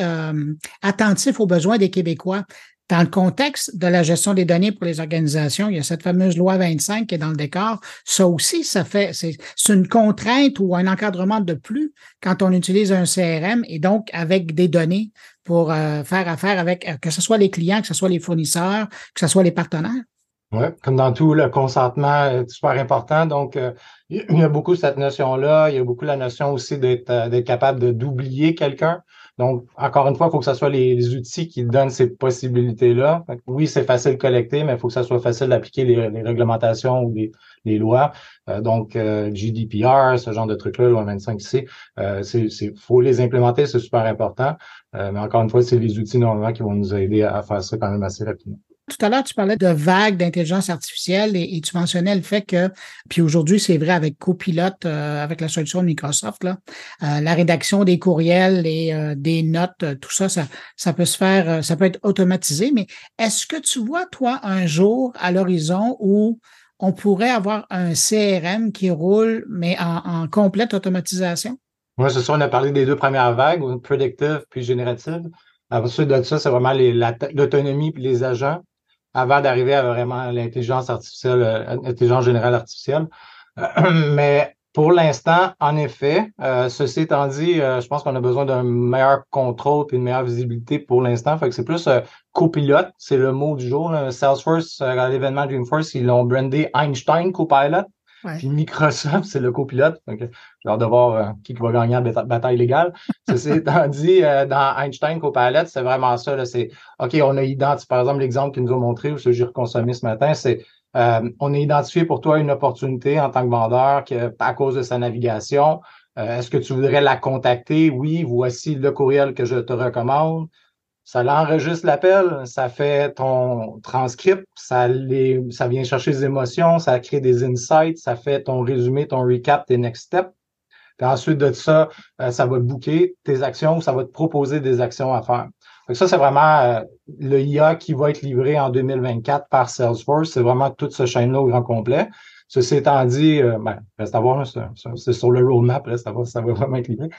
attentif aux besoins des Québécois. Dans le contexte de la gestion des données pour les organisations, il y a cette fameuse loi 25 qui est dans le décor. Ça aussi, ça fait, c'est une contrainte ou un encadrement de plus quand on utilise un CRM et donc avec des données pour euh, faire affaire avec, euh, que ce soit les clients, que ce soit les fournisseurs, que ce soit les partenaires. Oui, comme dans tout, le consentement est super important. Donc, euh, il y a beaucoup cette notion-là. Il y a beaucoup la notion aussi d'être capable d'oublier quelqu'un. Donc, encore une fois, il faut que ce soit les, outils qui donnent ces possibilités-là. Oui, c'est facile de collecter, mais il faut que ça soit facile d'appliquer les, réglementations ou les, lois. Euh, donc, euh, GDPR, ce genre de trucs-là, loi 25C, euh, c'est faut les implémenter, c'est super important. Euh, mais encore une fois, c'est les outils normalement qui vont nous aider à faire ça quand même assez rapidement. Tout à l'heure, tu parlais de vagues d'intelligence artificielle et, tu mentionnais le fait que, puis aujourd'hui, c'est vrai avec Copilot, euh, avec la solution de Microsoft, là, euh, la rédaction des courriels et des notes, tout ça, ça, ça peut se faire, ça peut être automatisé. Mais est-ce que tu vois, toi, un jour à l'horizon où on pourrait avoir un CRM qui roule, mais en, complète automatisation? Oui, c'est ça. On a parlé des deux premières vagues, predictive puis générative. Ensuite de ça, c'est vraiment l'autonomie puis les agents. avant d'arriver à vraiment l'intelligence artificielle, l'intelligence générale artificielle. mais pour l'instant, en effet, euh, ceci étant dit, euh, je pense qu'on a besoin d'un meilleur contrôle et une meilleure visibilité pour l'instant. Fait que c'est plus euh, copilote, c'est le mot du jour. Salesforce, à l'événement Dreamforce, ils l'ont brandé Einstein Copilot. Puis Microsoft, c'est le copilote. Donc, j'ai hâte de voir qui va gagner la bataille légale. Ceci étant dit, dans Einstein Copilot, c'est vraiment ça. C'est OK, on a identifié, par exemple, l'exemple qu'ils nous ont montré, ou ce que j'ai reconsommé ce matin, c'est euh, on a identifié pour toi une opportunité en tant que vendeur que, à cause de sa navigation. Euh, est-ce que tu voudrais la contacter? Oui, voici le courriel que je te recommande. Ça l'enregistre l'appel, ça fait ton transcript, ça, les, ça vient chercher des émotions, ça crée des insights, ça fait ton résumé, ton recap, tes next steps. Puis ensuite de ça, euh, ça va te booker tes actions, ça va te proposer des actions à faire. Ça, c'est vraiment euh, le IA qui va être livré en 2024 par Salesforce. C'est vraiment toute ce chaîne-là au grand complet. Ceci étant dit, euh, ben, reste à voir, c'est sur le roadmap, reste à voir, ça va vraiment être livré.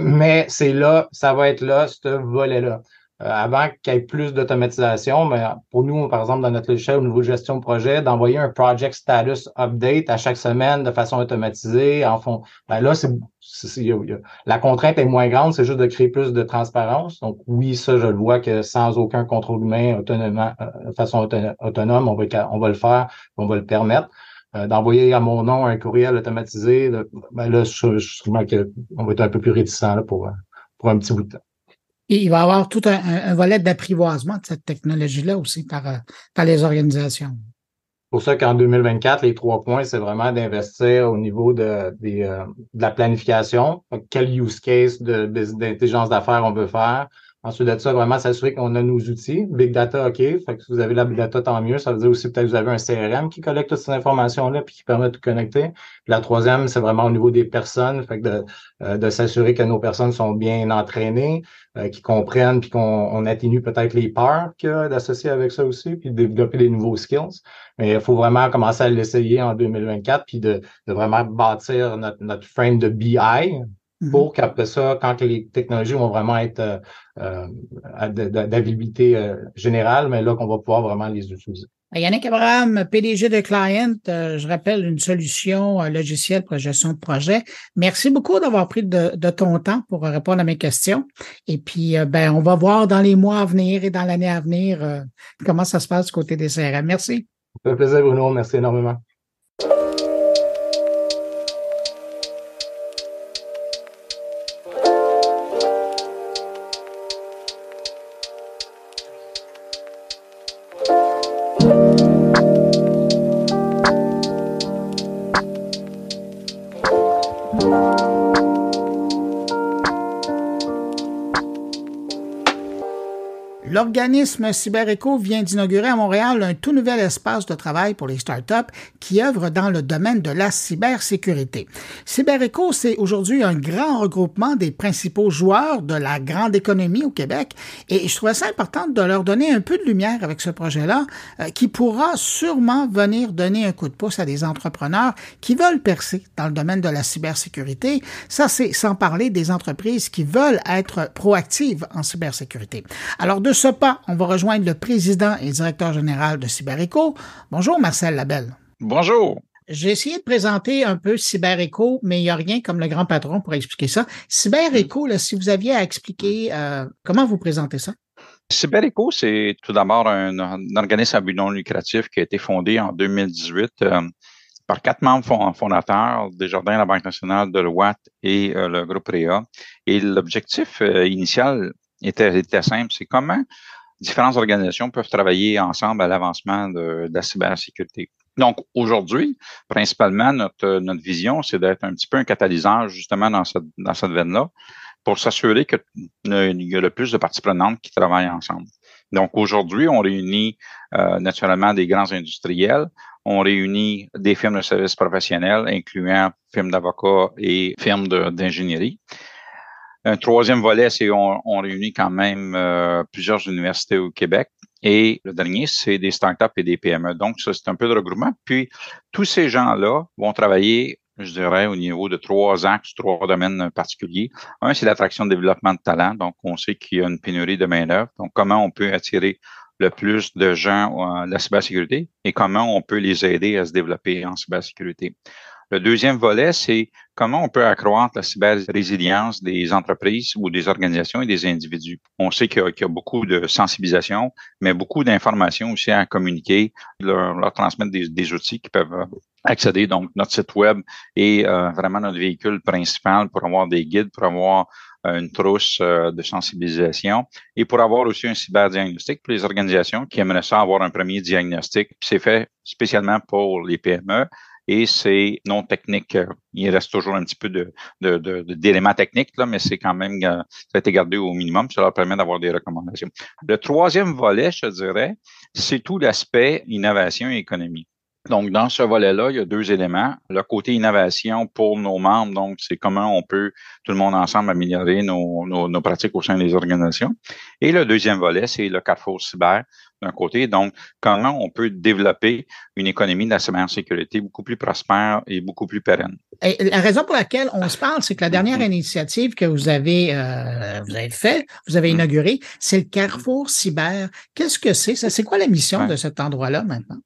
Mais c'est là, ça va être là, ce volet-là. Euh, avant qu'il y ait plus d'automatisation, mais pour nous, par exemple, dans notre logiciel au niveau de gestion de projet, d'envoyer un project status update à chaque semaine de façon automatisée, en fond, ben là, c'est, la contrainte est moins grande, c'est juste de créer plus de transparence. Donc oui, ça, je le vois que sans aucun contrôle humain, euh, de façon autonome, on va, on va le faire, on va le permettre. Euh, d'envoyer à mon nom un courriel automatisé, ben là, je, je, qu'on va être un peu plus réticent pour, pour un petit bout de temps. Et il va y avoir tout un, volet d'apprivoisement de cette technologie-là aussi par, euh, par les organisations. Pour ça qu'en 2024, les trois points, c'est vraiment d'investir au niveau de, euh, de la planification. Quel use case d'intelligence d'affaires on veut faire, Ensuite de ça, vraiment s'assurer qu'on a nos outils. Big data, OK. Fait que si vous avez la big data, tant mieux. Ça veut dire aussi peut-être que vous avez un CRM qui collecte toutes ces informations-là puis qui permet de connecter. la troisième, c'est vraiment au niveau des personnes. Fait que de, euh, de s'assurer que nos personnes sont bien entraînées, euh, comprennent puis qu'on atténue peut-être les peurs d'associer avec ça aussi, puis de développer des nouveaux skills. Mais il faut vraiment commencer à l'essayer en 2024 puis de, de vraiment bâtir notre, notre frame de BI. Pour qu'après ça, quand les technologies vont vraiment être euh, euh d'habilité euh, générale, mais là qu'on va pouvoir vraiment les utiliser. Yannick Abraham, PDG de Client, euh, je rappelle une solution logicielle pour la gestion de projet. Merci beaucoup d'avoir pris de, ton temps pour répondre à mes questions. Et puis, ben, on va voir dans les mois à venir et dans l'année à venir comment ça se passe du côté des CRM. Merci. Ça fait plaisir, Bruno. Merci énormément. L'organisme CyberEco vient d'inaugurer à Montréal un tout nouvel espace de travail pour les startups qui œuvrent dans le domaine de la cybersécurité. CyberEco, c'est aujourd'hui un grand regroupement des principaux joueurs de la grande économie au Québec et je trouvais ça important de leur donner un peu de lumière avec ce projet-là euh, qui pourra sûrement venir donner un coup de pouce à des entrepreneurs qui veulent percer dans le domaine de la cybersécurité. Ça, c'est sans parler des entreprises qui veulent être proactives en cybersécurité. Alors, de ce pas, on va rejoindre le président et directeur général de CyberEco. Bonjour, Marcel Labelle. Bonjour. J'ai essayé de présenter un peu CyberEco, mais il n'y a rien comme le grand patron pour expliquer ça. CyberEco, si vous aviez à expliquer, euh, comment vous présentez ça? CyberEco, c'est tout d'abord un, organisme à but non lucratif qui a été fondé en 2018 euh, par quatre membres fondateurs, Desjardins, la Banque nationale, Deloitte et euh, le groupe REA. Et l'objectif initial était, était simple. C'est comment différentes organisations peuvent travailler ensemble à l'avancement de, la cybersécurité. Donc, aujourd'hui, principalement, notre, notre vision, c'est d'être un petit peu un catalyseur justement dans cette, dans cette veine-là pour s'assurer qu'il y a le plus de parties prenantes qui travaillent ensemble. Donc, aujourd'hui, on réunit euh, naturellement des grands industriels, on réunit des firmes de services professionnels, incluant firmes d'avocats et firmes d'ingénierie. Un troisième volet, c'est on, on réunit quand même euh, plusieurs universités au Québec. Et le dernier, c'est des startups et des PME. Donc, ça, c'est un peu de regroupement. Puis, tous ces gens-là vont travailler je dirais, au niveau de trois axes, trois domaines particuliers. Un, c'est l'attraction de développement de talent. Donc, on sait qu'il y a une pénurie de main-d'œuvre. Donc, comment on peut attirer le plus de gens à la cybersécurité et comment on peut les aider à se développer en cybersécurité? Le deuxième volet, c'est comment on peut accroître la cyber-résilience des entreprises ou des organisations et des individus. On sait qu'il y, a beaucoup de sensibilisation, mais beaucoup d'informations aussi à communiquer, leur, transmettre des, outils qui peuvent accéder. Donc, notre site web est euh, vraiment notre véhicule principal pour avoir des guides, pour avoir euh, une trousse euh, de sensibilisation et pour avoir aussi un cyberdiagnostic pour les organisations qui aimeraient ça avoir un premier diagnostic. C'est fait spécialement pour les PME et c'est non technique. Il reste toujours un petit peu de, d'éléments techniques, là, mais c'est quand même, euh, ça a été gardé au minimum. Ça leur permet d'avoir des recommandations. Le troisième volet, je dirais, c'est tout l'aspect innovation et économie. Donc, dans ce volet-là, il y a deux éléments. Le côté innovation pour nos membres, donc c'est comment on peut, tout le monde ensemble, améliorer nos, nos pratiques au sein des organisations. Et le deuxième volet, c'est le carrefour cyber d'un côté. Donc, comment on peut développer une économie de la cybersécurité beaucoup plus prospère et beaucoup plus pérenne? la raison pour laquelle on se parle, c'est que la dernière mm-hmm. initiative que vous avez, euh, vous avez fait, vous avez mm-hmm. inaugurée, c'est le Carrefour Cyber. Qu'est-ce que c'est? C'est quoi la mission de cet endroit-là maintenant?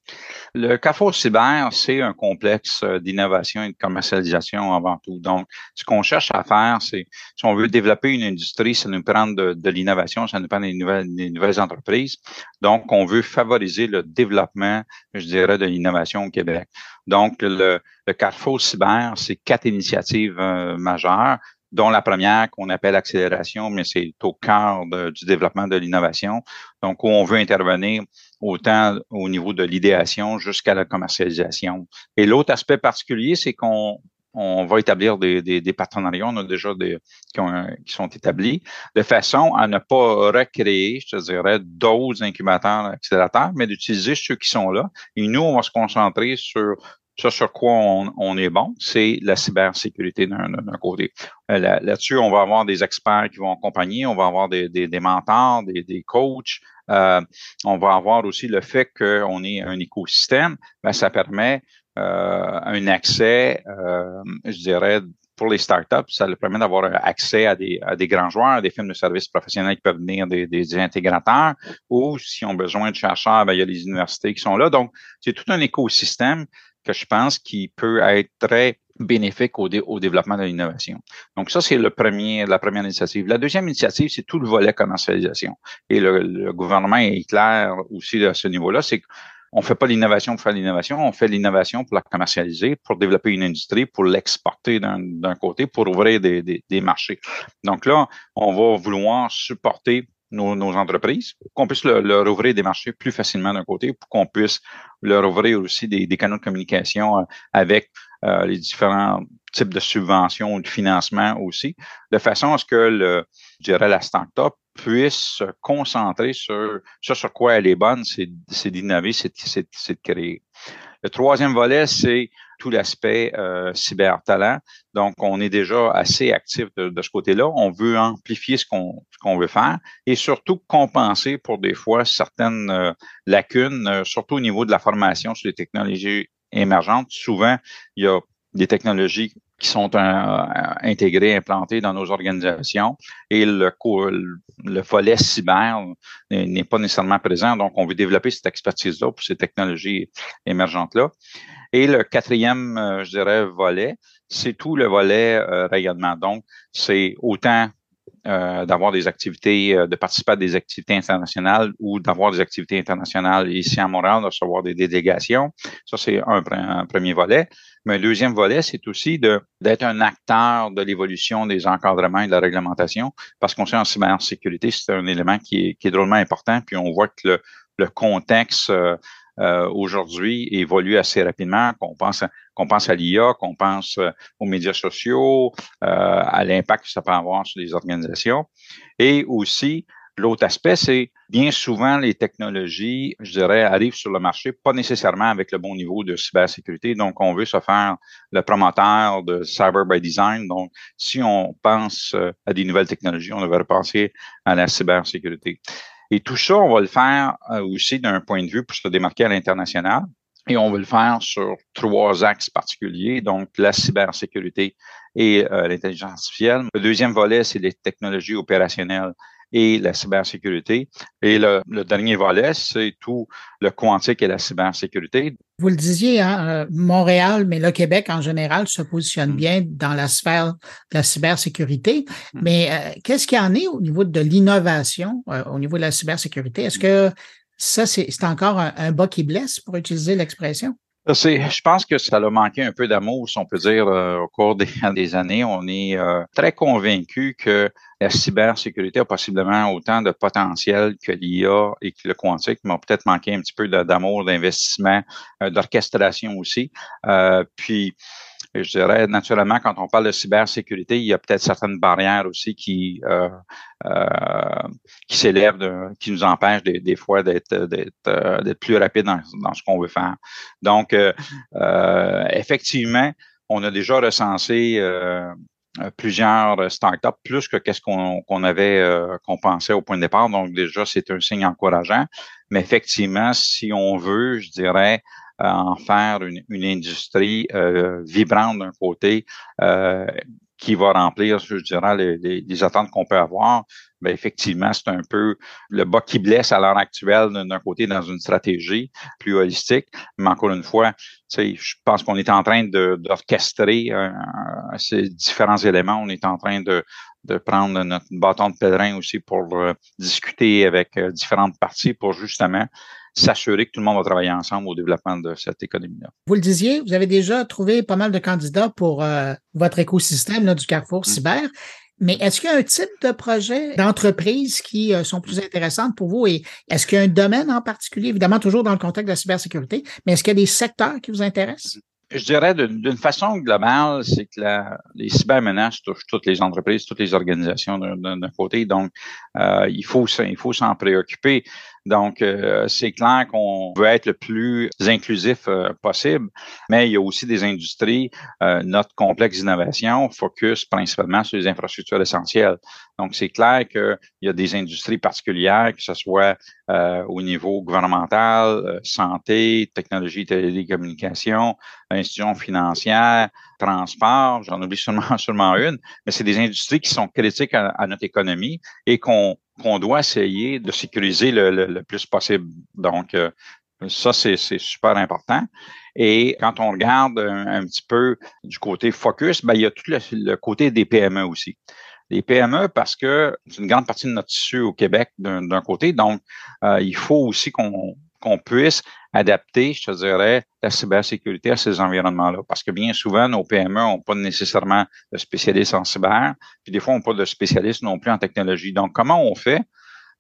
Le Carrefour Cyber, c'est un complexe euh, d'innovation et de commercialisation avant tout. Donc, ce qu'on cherche à faire, c'est si on veut développer une industrie, ça nous prend de, l'innovation, ça nous prend des nouvelles, des entreprises. Donc, on veut favoriser le développement, je dirais, de l'innovation au Québec. Donc, le, Carrefour Cyber, c'est quatre initiatives euh, majeures dont la première qu'on appelle accélération, mais c'est au cœur du développement de l'innovation. Donc, où on veut intervenir autant au niveau de l'idéation jusqu'à la commercialisation. Et l'autre aspect particulier, c'est qu'on on va établir des, des, partenariats, on a déjà des qui, qui, sont établis, de façon à ne pas recréer, je te dirais, d'autres incubateurs, accélérateurs, mais d'utiliser ceux qui sont là. Et nous, on va se concentrer sur ce sur quoi on, est bon, c'est la cybersécurité d'un côté. Euh, là-dessus, on va avoir des experts qui vont accompagner, on va avoir des, des, des mentors, des, coachs. Euh, on va avoir aussi le fait qu'on ait un écosystème, ben, ça permet euh, un accès, euh, je dirais, pour les startups, ça leur permet d'avoir accès à des, grands joueurs, à des firmes de services professionnels qui peuvent venir des, des, intégrateurs, ou si on a besoin de chercheurs, ben, il y a les universités qui sont là. Donc, c'est tout un écosystème que je pense qui peut être très bénéfique au, au développement de l'innovation. Donc ça, c'est le premier, la première initiative. La deuxième initiative, c'est tout le volet commercialisation. Et le, le gouvernement est clair aussi à ce niveau-là, c'est on fait pas l'innovation pour faire l'innovation, on fait l'innovation pour la commercialiser, pour développer une industrie, pour l'exporter d'un côté, pour ouvrir des, des, marchés. Donc là, on va vouloir supporter nos, nos entreprises, qu'on puisse leur, ouvrir des marchés plus facilement d'un côté, pour qu'on puisse leur ouvrir aussi des, des canaux de communication euh, avec euh, les différents types de subventions ou de financement aussi, de façon à ce que le, je dirais, la start-up puisse se concentrer sur ce sur quoi elle est bonne, c'est d'innover, c'est de créer. Le troisième volet, c'est tout l'aspect euh, cyber-talent. Donc, on est déjà assez actif de, ce côté-là. On veut amplifier ce qu'on qu'on veut faire et surtout compenser pour des fois certaines euh, lacunes, euh, surtout au niveau de la formation sur les technologies émergentes. Souvent, il y a des technologies qui sont intégrées, implantées dans nos organisations et le, le volet cyber n'est pas nécessairement présent. Donc, on veut développer cette expertise-là pour ces technologies émergentes-là. Et le quatrième, euh, je dirais, volet, c'est tout le volet euh, rayonnement. Donc, c'est autant euh, d'avoir des activités, euh, de participer à des activités internationales ou d'avoir des activités internationales ici à Montréal, de recevoir des délégations. Ça, c'est un, premier volet. Mais un deuxième volet, c'est aussi d'être un acteur de l'évolution des encadrements et de la réglementation, parce qu'on sait en cybersécurité, c'est un élément qui est, drôlement important, puis on voit que le, le contexte euh, euh, aujourd'hui évolue assez rapidement, qu'on pense, qu'on pense à l'IA, qu'on pense euh, aux médias sociaux, euh, à l'impact que ça peut avoir sur les organisations. Et aussi, l'autre aspect, c'est bien souvent les technologies, je dirais, arrivent sur le marché, pas nécessairement avec le bon niveau de cybersécurité. Donc, on veut se faire le promoteur de Cyber by Design. Donc, si on pense à des nouvelles technologies, on devrait penser à la cybersécurité. Et tout ça, on va le faire euh, aussi d'un point de vue pour se démarquer à l'international. Et on veut le faire sur trois axes particuliers, donc la cybersécurité et euh, l'intelligence artificielle. Le deuxième volet, c'est les technologies opérationnelles et la cybersécurité. Et le, dernier volet, c'est tout le quantique et la cybersécurité. Vous le disiez, hein, euh, Montréal, mais le Québec en général se positionne mm. bien dans la sphère de la cybersécurité. Mm. Mais euh, qu'est-ce qu'il y en est au niveau de l'innovation, euh, au niveau de la cybersécurité? Est-ce que ça, c'est encore un, un bas qui blesse, pour utiliser l'expression? Je pense que ça a manqué un peu d'amour, si on peut dire, au cours des, années. On est très convaincu que la cybersécurité a possiblement autant de potentiel que l'IA et que le quantique, mais peut-être manqué un petit peu d'amour, d'investissement, euh, d'orchestration aussi. Euh, puis, je dirais, naturellement, quand on parle de cybersécurité, il y a peut-être certaines barrières aussi qui euh, euh qui s'élèvent, qui nous empêchent des, fois d'être d'être plus rapide dans, ce qu'on veut faire. Donc, effectivement, on a déjà recensé euh, euh, plusieurs startups, plus que qu'est-ce qu'on avait, euh, qu'on pensait au point de départ. Donc déjà, c'est un signe encourageant. Mais effectivement, si on veut, je dirais, euh, en faire une, une industrie vibrante d'un côté, qui va remplir, je dirais, les, les, attentes qu'on peut avoir, bien, effectivement, c'est un peu le bas qui blesse à l'heure actuelle d'un côté dans une stratégie plus holistique. Mais encore une fois, je pense qu'on est en train d'orchestrer euh, ces différents éléments. On est en train de, de prendre notre bâton de pèlerin aussi pour euh, discuter avec euh, différentes parties pour justement s'assurer que tout le monde va travailler ensemble au développement de cette économie-là. Vous le disiez, vous avez déjà trouvé pas mal de candidats pour euh, votre écosystème là, du Carrefour mmh. Cyber. Mais est-ce qu'il y a un type de projet d'entreprise qui euh, sont plus intéressantes pour vous? Et est-ce qu'il y a un domaine en particulier, évidemment toujours dans le contexte de la cybersécurité, mais est-ce qu'il y a des secteurs qui vous intéressent? Je dirais d'une façon globale, c'est que la, les cybermenaces touchent toutes les entreprises, toutes les organisations d'un côté. Donc, euh, il faut il faut s'en préoccuper. Donc, euh, c'est clair qu'on veut être le plus inclusif euh, possible, mais il y a aussi des industries. Euh, notre complexe d'innovation focus principalement sur les infrastructures essentielles. Donc, c'est clair qu'il y a des industries particulières, que ce soit au niveau gouvernemental, santé, technologie, télécommunications, institutions financières, transport, j'en oublie seulement, seulement une, mais c'est des industries qui sont critiques à, notre économie et qu'on qu'on doit essayer de sécuriser le, plus possible. Donc, euh, ça, c'est super important. Et quand on regarde un, petit peu du côté focus, ben, il y a tout le, côté des PME aussi. Les PME, parce que c'est une grande partie de notre tissu au Québec d'un côté, donc euh, il faut aussi qu'on qu'on puisse adapter, je te dirais, la cybersécurité à ces environnements-là. Parce que bien souvent, nos PME n'ont pas nécessairement de spécialistes en cyber, puis des fois, n'ont pas de spécialistes non plus en technologie. Donc, comment on fait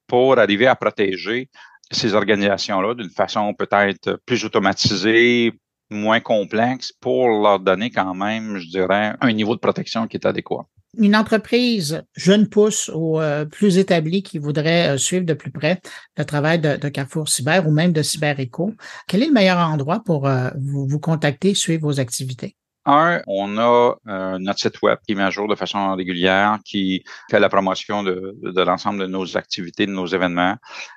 pour arriver à protéger ces organisations-là d'une façon peut-être plus automatisée, moins complexe, pour leur donner quand même, je dirais, un niveau de protection qui est adéquat? Une entreprise jeune pousse ou euh, plus établie qui voudrait euh, suivre de plus près le travail de, Carrefour Cyber ou même de CyberEco, quel est le meilleur endroit pour euh, vous, contacter, suivre vos activités? Un, on a notre site web qui met à jour de façon régulière, qui fait la promotion de l'ensemble de nos activités, de nos événements.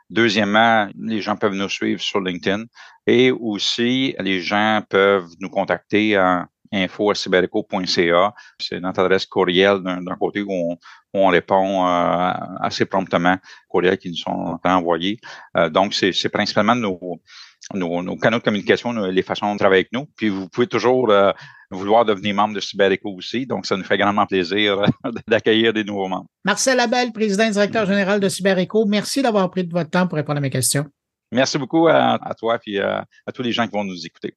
Deuxièmement, les gens peuvent nous suivre sur LinkedIn et aussi les gens peuvent nous contacter en, info.cybereco.ca. C'est notre adresse courriel d'un côté où on, répond euh, assez promptement aux courriels qui nous sont envoyés. Euh, donc, c'est principalement nos, nos, canaux de communication, les façons de travailler avec nous. Puis, vous pouvez toujours euh, vouloir devenir membre de CyberEco aussi. Donc, ça nous fait grandement plaisir d'accueillir des nouveaux membres. Marcel Labelle, président et directeur général de CyberEco, merci d'avoir pris de votre temps pour répondre à mes questions. Merci beaucoup à, toi et à tous les gens qui vont nous écouter.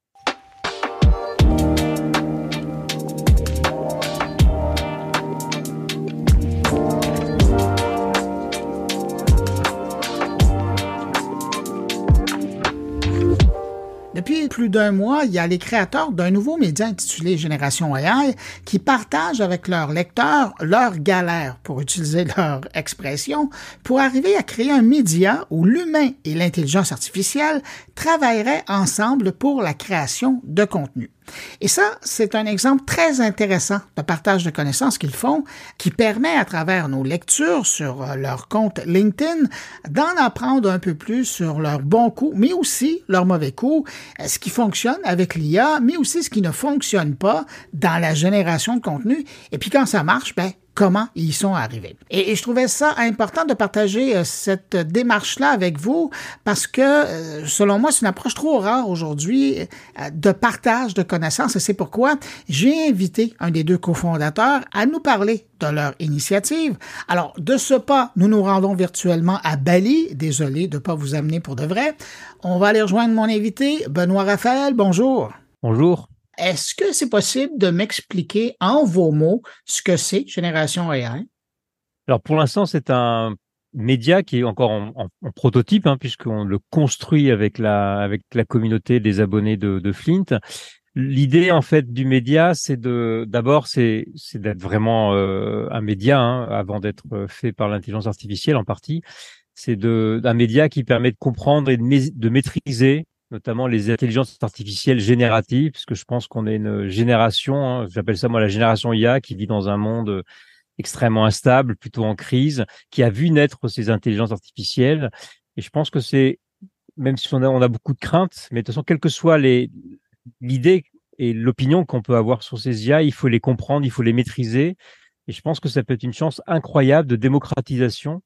Depuis plus d'un mois, il y a les créateurs d'un nouveau média intitulé Génération AI qui partagent avec leurs lecteurs leurs galères, pour utiliser leur expression, pour arriver à créer un média où l'humain et l'intelligence artificielle travailleraient ensemble pour la création de contenu. Et ça, c'est un exemple très intéressant de partage de connaissances qu'ils font, qui permet à travers nos lectures sur euh, leur compte LinkedIn d'en apprendre un peu plus sur leurs bons coups, mais aussi leurs mauvais coups, euh, ce qui fonctionne avec l'IA, mais aussi ce qui ne fonctionne pas dans la génération de contenu. Et puis quand ça marche, ben, comment ils sont arrivés. Et, je trouvais ça important de partager euh, cette démarche-là avec vous parce que, euh, selon moi, c'est une approche trop rare aujourd'hui euh, de partage de connaissances et c'est pourquoi j'ai invité un des deux cofondateurs à nous parler de leur initiative. Alors, de ce pas, nous nous rendons virtuellement à Bali. Désolé de ne pas vous amener pour de vrai. On va aller rejoindre mon invité, Benoît Raphaël. Bonjour. Bonjour. Est-ce que c'est possible de m'expliquer en vos mots ce que c'est Génération AI? Alors pour l'instant, c'est un média qui est encore en, prototype, hein, puisqu'on le construit avec la, avec la communauté des abonnés de, Flint. L'idée en fait du média, c'est de d'abord c'est c'est d'être vraiment euh, un média hein, avant d'être fait par l'intelligence artificielle en partie. C'est de d'un média qui permet de comprendre et de, de maîtriser notamment les intelligences artificielles génératives, puisque je pense qu'on est une génération, hein, j'appelle ça moi la génération IA, qui vit dans un monde extrêmement instable, plutôt en crise, qui a vu naître ces intelligences artificielles. Et je pense que c'est, même si on a, on a beaucoup de craintes, mais de toute façon, quelle que soit l'idée et l'opinion qu'on peut avoir sur ces IA, il faut les comprendre, il faut les maîtriser. Et je pense que ça peut être une chance incroyable de démocratisation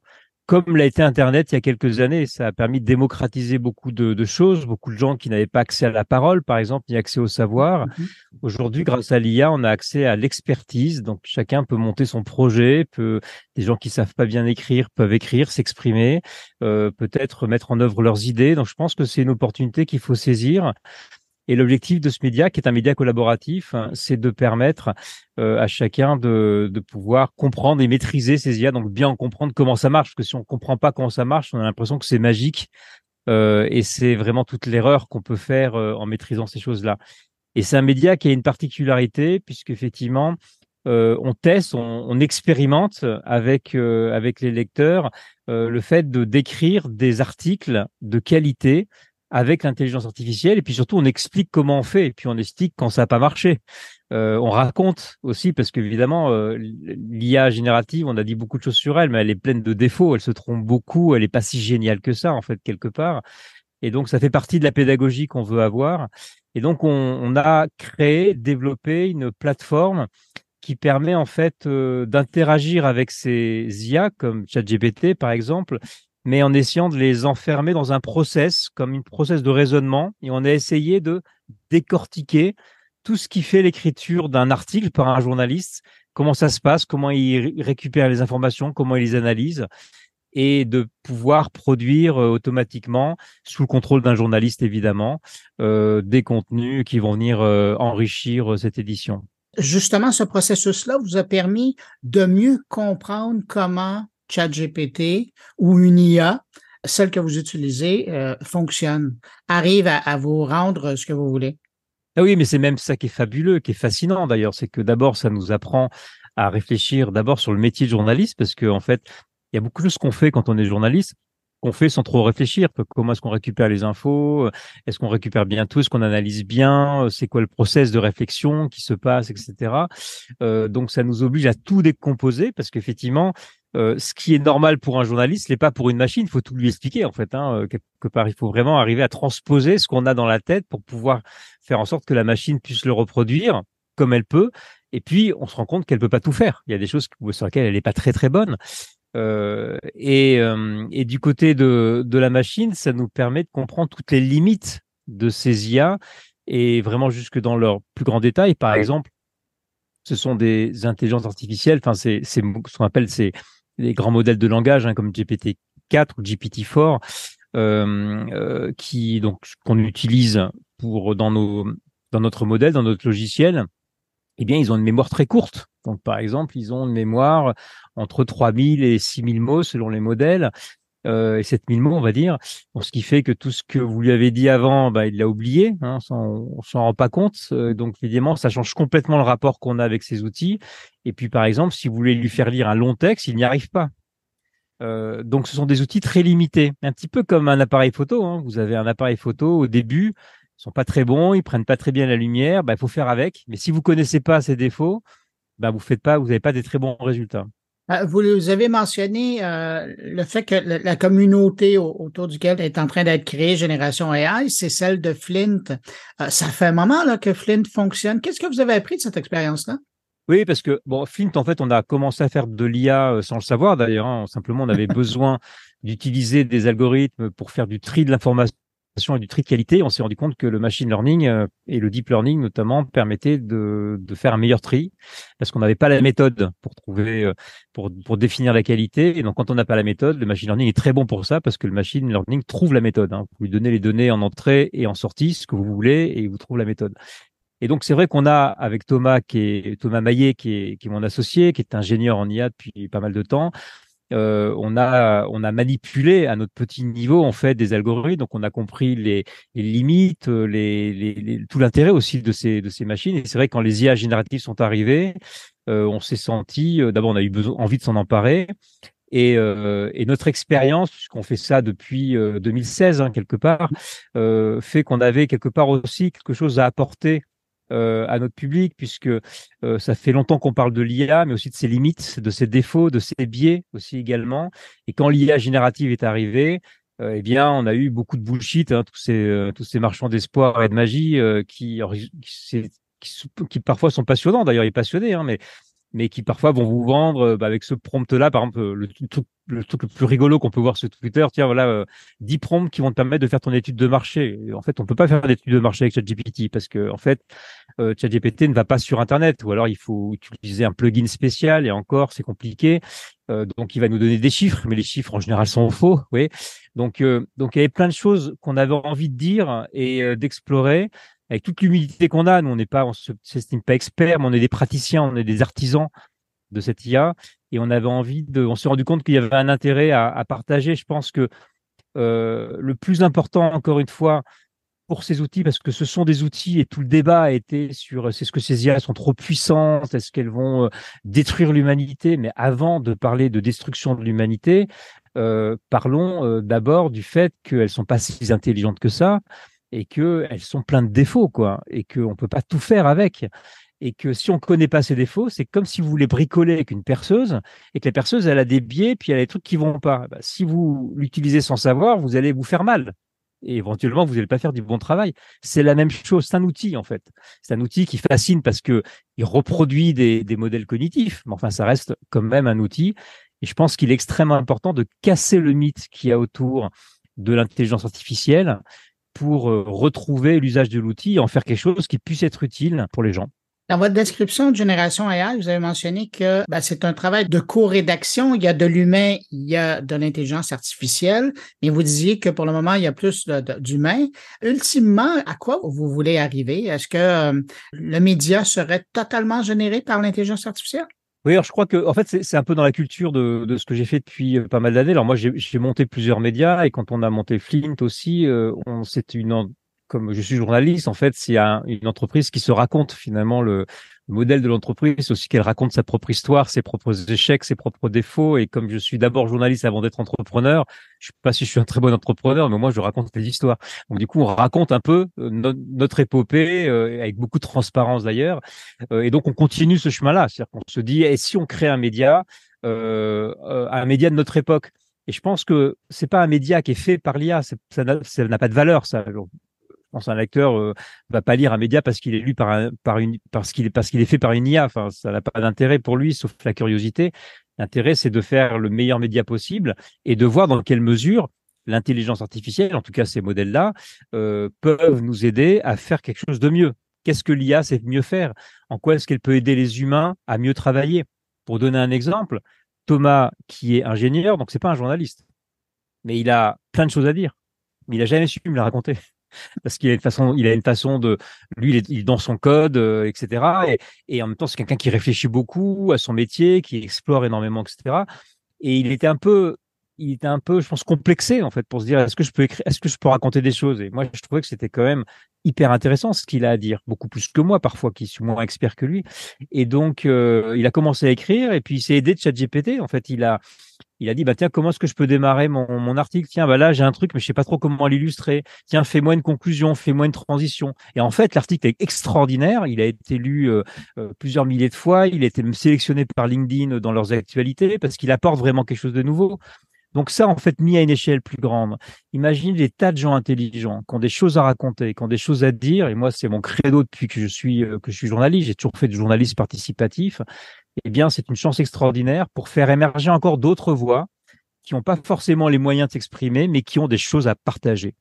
comme l'a été Internet il y a quelques années. Ça a permis de démocratiser beaucoup de, choses, beaucoup de gens qui n'avaient pas accès à la parole, par exemple, ni accès au savoir. Mhm. Aujourd'hui, grâce à l'IA, on a accès à l'expertise. Donc, chacun peut monter son projet, peut, des gens qui savent pas bien écrire peuvent écrire, s'exprimer, euh, peut-être mettre en œuvre leurs idées. Donc, je pense que c'est une opportunité qu'il faut saisir. Et l'objectif de ce média, qui est un média collaboratif, hein, c'est de permettre euh, à chacun de, pouvoir comprendre et maîtriser ces IA, donc bien comprendre comment ça marche. Parce que si on comprend pas comment ça marche, on a l'impression que c'est magique. Euh, et c'est vraiment toute l'erreur qu'on peut faire euh, en maîtrisant ces choses-là. Et c'est un média qui a une particularité, puisqu'effectivement, euh, on teste, on, on expérimente avec, avec les lecteurs le fait de d'écrire des articles de qualité avec l'intelligence artificielle et puis surtout on explique comment on fait et puis on explique quand ça n'a pas marché. Euh, on raconte aussi parce qu'évidemment euh, l'IA générative, on a dit beaucoup de choses sur elle, mais elle est pleine de défauts, elle se trompe beaucoup, elle est pas si géniale que ça en fait quelque part. Et donc ça fait partie de la pédagogie qu'on veut avoir. Et donc on, on, a créé, développé une plateforme qui permet en fait euh, d'interagir avec ces IA comme ChatGPT par exemple mais en essayant de les enfermer dans un process, comme une process de raisonnement, et on a essayé de décortiquer tout ce qui fait l'écriture d'un article par un journaliste, comment ça se passe, comment il récupère les informations, comment il les analyse, et de pouvoir produire euh, automatiquement, sous le contrôle d'un journaliste évidemment, euh, des contenus qui vont venir euh, enrichir cette édition. Justement, ce processus-là vous a permis de mieux comprendre comment ChatGPT ou une IA, celle que vous utilisez, euh, fonctionne, arrive à, vous rendre ce que vous voulez. Ah oui, mais c'est même ça qui est fabuleux, qui est fascinant d'ailleurs, c'est que d'abord, ça nous apprend à réfléchir d'abord sur le métier de journaliste, parce qu'en en fait, il y a beaucoup de choses qu'on fait quand on est journaliste qu'on fait sans trop réfléchir. Comment est-ce qu'on récupère les infos Est-ce qu'on récupère bien tout Est-ce qu'on analyse bien C'est quoi le process de réflexion qui se passe, etc. Euh, donc ça nous oblige à tout décomposer parce qu'effectivement, euh, ce qui est normal pour un journaliste n'est pas pour une machine. Il faut tout lui expliquer en fait. Hein, euh, quelque part, il faut vraiment arriver à transposer ce qu'on a dans la tête pour pouvoir faire en sorte que la machine puisse le reproduire comme elle peut. Et puis, on se rend compte qu'elle peut pas tout faire. Il y a des choses sur lesquelles elle n'est pas très très bonne. Euh, et, euh, et, du côté de, de, la machine, ça nous permet de comprendre toutes les limites de ces IA et vraiment jusque dans leur plus grand détail. Par exemple, ce sont des intelligences artificielles, enfin, c'est ce qu'on appelle c'est les grands modèles de langage hein, comme GPT-4 ou GPT-4, euh, euh, qui donc qu'on utilise pour dans nos dans notre modèle, dans notre logiciel. Eh bien, ils ont une mémoire très courte. Donc, par exemple, ils ont une mémoire entre 3000 et 6000 mots selon les modèles. Euh, et 7000 mots, on va dire. ce qui fait que tout ce que vous lui avez dit avant, bah, il l'a oublié, hein, on s'en rend pas compte. Euh, donc, évidemment, ça change complètement le rapport qu'on a avec ces outils. Et puis, par exemple, si vous voulez lui faire lire un long texte, il n'y arrive pas. Euh, donc, ce sont des outils très limités, un petit peu comme un appareil photo. Hein. Vous avez un appareil photo au début, sont pas très bons, ils prennent pas très bien la lumière, bah, il faut faire avec. Mais si vous connaissez pas ces défauts, bah, vous faites pas, vous n'avez pas des très bons résultats. Euh, vous avez mentionné euh, le fait que la, communauté autour duquel est en train d'être créée, Génération AI, c'est celle de Flint. Euh, ça fait un moment là, que Flint fonctionne. Qu'est-ce que vous avez appris de cette expérience-là? Oui, parce que bon, Flint, en fait, on a commencé à faire de l'IA sans le savoir d'ailleurs. Hein. Simplement, on avait besoin d'utiliser des algorithmes pour faire du tri de l'information et du tri de qualité, on s'est rendu compte que le machine learning euh, et le deep learning notamment permettaient de, de faire un meilleur tri parce qu'on n'avait pas la méthode pour trouver, euh, pour, pour définir la qualité. Et donc, quand on n'a pas la méthode, le machine learning est très bon pour ça parce que le machine learning trouve la méthode. Hein. Vous lui donnez les données en entrée et en sortie, ce que vous voulez, et il vous trouve la méthode. Et donc, c'est vrai qu'on a avec Thomas, qui est Thomas Maillet, qui est, qui est mon associé, qui est ingénieur en IA depuis pas mal de temps, euh, on a on a manipulé à notre petit niveau en fait des algorithmes, donc on a compris les, les limites, euh, les, les, tout l'intérêt aussi de ces de ces machines. Et c'est vrai que quand les IA génératives sont arrivées, euh, on s'est senti d'abord on a eu besoin envie de s'en emparer. Et, et, notre expérience, puisqu'on fait ça depuis 2016 hein, quelque part, fait qu'on avait quelque part aussi quelque chose à apporter euh, à notre public, puisque euh, ça fait longtemps qu'on parle de l'IA, mais aussi de ses limites, de ses défauts, de ses biais aussi également. Et quand l'IA générative est arrivée, euh, eh bien, on a eu beaucoup de bullshit, hein, tous ces tous ces marchands d'espoir et de magie qui, qui, qui, parfois sont passionnants. D'ailleurs, il est passionné, hein, mais mais qui parfois vont vous vendre bah, avec ce prompt-là, par exemple, le, truc, le truc le plus rigolo qu'on peut voir sur Twitter, tiens, voilà, euh, 10 prompts qui vont te permettre de faire ton étude de marché. en fait, on peut pas faire d'étude de marché avec ChatGPT parce que, en fait, euh, ChatGPT ne va pas sur Internet ou alors il faut utiliser un plugin spécial et encore, c'est compliqué. Euh, donc, il va nous donner des chiffres, mais les chiffres en général sont faux, oui. Donc, euh, donc, il y avait plein de choses qu'on avait envie de dire et euh, d'explorer avec toute l'humilité qu'on a, nous on n'est pas, on s'estime pas expert, mais on est des praticiens, on est des artisans de cette IA, et on avait envie de, on s'est rendu compte qu'il y avait un intérêt à, partager. Je pense que euh, le plus important, encore une fois, pour ces outils, parce que ce sont des outils et tout le débat a été sur c'est ce que ces IA sont trop puissantes, est-ce qu'elles vont euh, détruire l'humanité? Mais avant de parler de destruction de l'humanité, euh, parlons d'abord du fait qu'elles sont pas si intelligentes que ça, et que elles sont pleines de défauts, quoi, et qu'on peut pas tout faire avec. Et que si on connaît pas ces défauts, c'est comme si vous voulez bricoler avec une perceuse et que la perceuse, elle a des biais, puis elle a des trucs qui vont pas. Bah, si vous l'utilisez sans savoir, vous allez vous faire mal. Et éventuellement, vous n'allez pas faire du bon travail. C'est la même chose. C'est un outil, en fait. C'est un outil qui fascine parce que il reproduit des, des modèles cognitifs. Mais enfin, ça reste quand même un outil. Et je pense qu'il est extrêmement important de casser le mythe qu'il y a autour de l'intelligence artificielle pour euh, retrouver l'usage de l'outil et en faire quelque chose qui puisse être utile pour les gens. Dans votre description de Génération AI, vous avez mentionné que ben, c'est un travail de co-rédaction. Il y a de l'humain, il y a de l'intelligence artificielle, mais vous disiez que pour le moment, il y a plus d'humain. Ultimement, à quoi vous voulez arriver? Est-ce que euh, le média serait totalement généré par l'intelligence artificielle? Oui, alors je crois que en fait c'est un peu dans la culture de, ce que j'ai fait depuis euh, pas mal d'années. Alors moi j'ai monté plusieurs médias et quand on a monté Flint aussi, euh, on c'est une comme je suis journaliste en fait c'est une entreprise qui se raconte finalement le, le modèle de l'entreprise, aussi qu'elle raconte sa propre histoire, ses propres échecs, ses propres défauts. Et comme je suis d'abord journaliste avant d'être entrepreneur, je sais pas si je suis un très bon entrepreneur, mais moi je raconte des histoires. Donc du coup, on raconte un peu euh, notre épopée euh, avec beaucoup de transparence d'ailleurs. Euh, et donc on continue ce chemin-là, c'est-à-dire qu'on se dit, et si on crée un média, un média de notre époque? Et je pense que c'est pas un média qui est fait par l'IA, ça n'a pas de valeur. Ça, un lecteur euh, va pas lire un média parce qu'il est lu par, par une parce qu'il est parce qu'il est fait par une IA. Enfin, ça n'a pas d'intérêt pour lui, sauf la curiosité. L'intérêt, c'est de faire le meilleur média possible et de voir dans quelle mesure l'intelligence artificielle, en tout cas ces modèles-là, euh, peuvent nous aider à faire quelque chose de mieux. Qu'est-ce que l'IA sait mieux faire? En quoi est-ce qu'elle peut aider les humains à mieux travailler? Pour donner un exemple, Thomas, qui est ingénieur, donc c'est pas un journaliste, mais il a plein de choses à dire, mais il a jamais su me la raconter parce qu'il a une façon, il a une façon de, lui, il est, dans son code, euh, etc. Et, en même temps, c'est quelqu'un qui réfléchit beaucoup à son métier, qui explore énormément, etc. Et il était un peu, il était un peu, je pense, complexé en fait pour se dire est-ce que je peux écrire, est-ce que je peux raconter des choses? Et moi, je trouvais que c'était quand même hyper intéressant ce qu'il a à dire, beaucoup plus que moi parfois, qui suis moins expert que lui. Et donc, euh, il a commencé à écrire et puis il s'est aidé de ChatGPT. En fait, il a Il a dit bah tiens comment est-ce que je peux démarrer mon, mon article? Tiens bah là j'ai un truc mais je sais pas trop comment l'illustrer. Tiens fais-moi une conclusion, fais-moi une transition. Et en fait l'article est extraordinaire. Il a été lu euh, euh, plusieurs milliers de fois. Il a été même sélectionné par LinkedIn dans leurs actualités parce qu'il apporte vraiment quelque chose de nouveau. Donc ça, en fait, mis à une échelle plus grande. Imagine des tas de gens intelligents qui ont des choses à raconter, qui ont des choses à dire. Et moi, c'est mon credo depuis que je suis euh, que je suis journaliste. J'ai toujours fait du journalisme participatif. Eh bien, c'est une chance extraordinaire pour faire émerger encore d'autres voix qui n'ont pas forcément les moyens de s'exprimer, mais qui ont des choses à partager.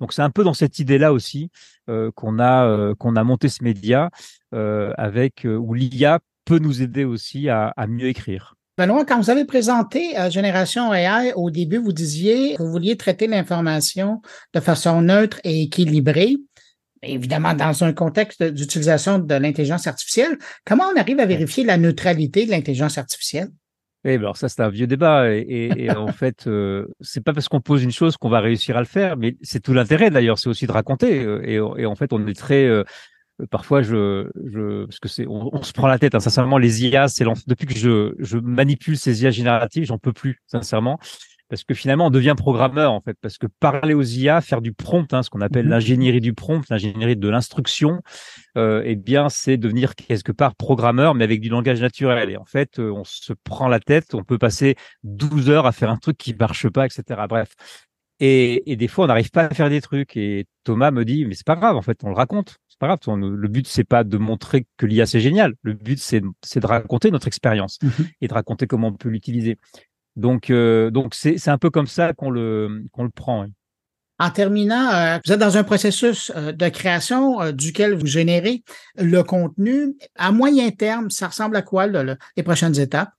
Donc c'est un peu dans cette idée-là aussi euh, qu'on a euh, qu'on a monté ce média avec où l'IA peut nous aider aussi à mieux écrire. Benoît, quand vous avez présenté euh, Génération AI, au début, vous disiez que vous vouliez traiter l'information de façon neutre et équilibrée, évidemment dans un contexte d'utilisation de l'intelligence artificielle. Comment on arrive à vérifier la neutralité de l'intelligence artificielle? Oui, alors ça c'est un vieux débat et, en fait euh, c'est pas parce qu'on pose une chose qu'on va réussir à le faire, mais c'est tout l'intérêt d'ailleurs, c'est aussi de raconter euh, et, et, en fait on est très euh, parfois je, je parce que c'est on, se prend la tête hein, sincèrement les IA c'est depuis que je, je manipule ces IA génératives j'en peux plus sincèrement. Parce que finalement on devient programmeur en fait. Parce que parler aux IA faire du prompt hein, ce qu'on appelle mmh l'ingénierie du prompt l'ingénierie de l'instruction euh, eh bien c'est devenir quelque part programmeur mais avec du langage naturel. Et en fait euh, on se prend la tête on peut passer 12 heures à faire un truc qui marche pas etc bref et, et, des fois, on n'arrive pas à faire des trucs. Et Thomas me dit, mais c'est pas grave, en fait, on le raconte. C'est pas grave. Le but, c'est pas de montrer que l'IA c'est génial. Le but, c'est de raconter notre expérience mmh et de raconter comment on peut l'utiliser. Donc, euh, donc c'est un peu comme ça qu'on le qu'on le prend. En terminant, euh, vous êtes dans un processus euh, de création duquel vous générez le contenu. À moyen terme, ça ressemble à quoi les prochaines étapes?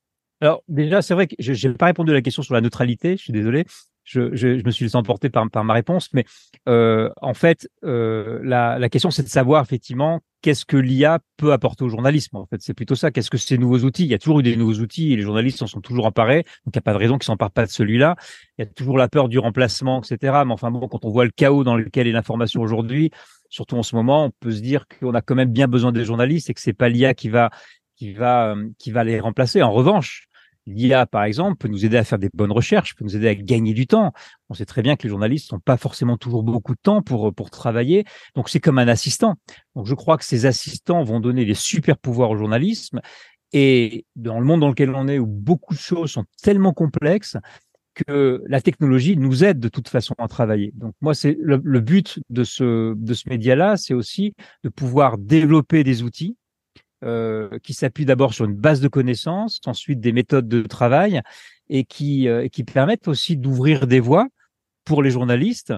Alors déjà, c'est vrai que je n'ai pas répondu à la question sur la neutralité, je suis désolé je, je, je, me suis laissé emporter par, par ma réponse, mais euh, en fait, euh, la, la, question c'est de savoir effectivement qu'est-ce que l'IA peut apporter au journalisme. En fait, c'est plutôt ça. Qu'est-ce que ces nouveaux outils? Il y a toujours eu des nouveaux outils et les journalistes en sont toujours emparés. Donc, il n'y a pas de raison qu'ils s'emparent pas de celui-là. Il y a toujours la peur du remplacement, etc. Mais enfin bon, quand on voit le chaos dans lequel est l'information aujourd'hui, surtout en ce moment, on peut se dire qu'on a quand même bien besoin des journalistes et que c'est pas l'IA qui va qui va euh, qui va les remplacer. En revanche, L'IA, par exemple, peut nous aider à faire des bonnes recherches, peut nous aider à gagner du temps. On sait très bien que les journalistes n'ont pas forcément toujours beaucoup de temps pour, pour travailler. Donc, c'est comme un assistant. Donc, je crois que ces assistants vont donner des super pouvoirs au journalisme. Et dans le monde dans lequel on est, où beaucoup de choses sont tellement complexes, que la technologie nous aide de toute façon à travailler. Donc moi, c'est le, le, but de ce de ce média-là, c'est aussi de pouvoir développer des outils euh, qui s'appuie d'abord sur une base de connaissances, ensuite des méthodes de travail et qui, euh, qui permettent aussi d'ouvrir des voies pour les journalistes,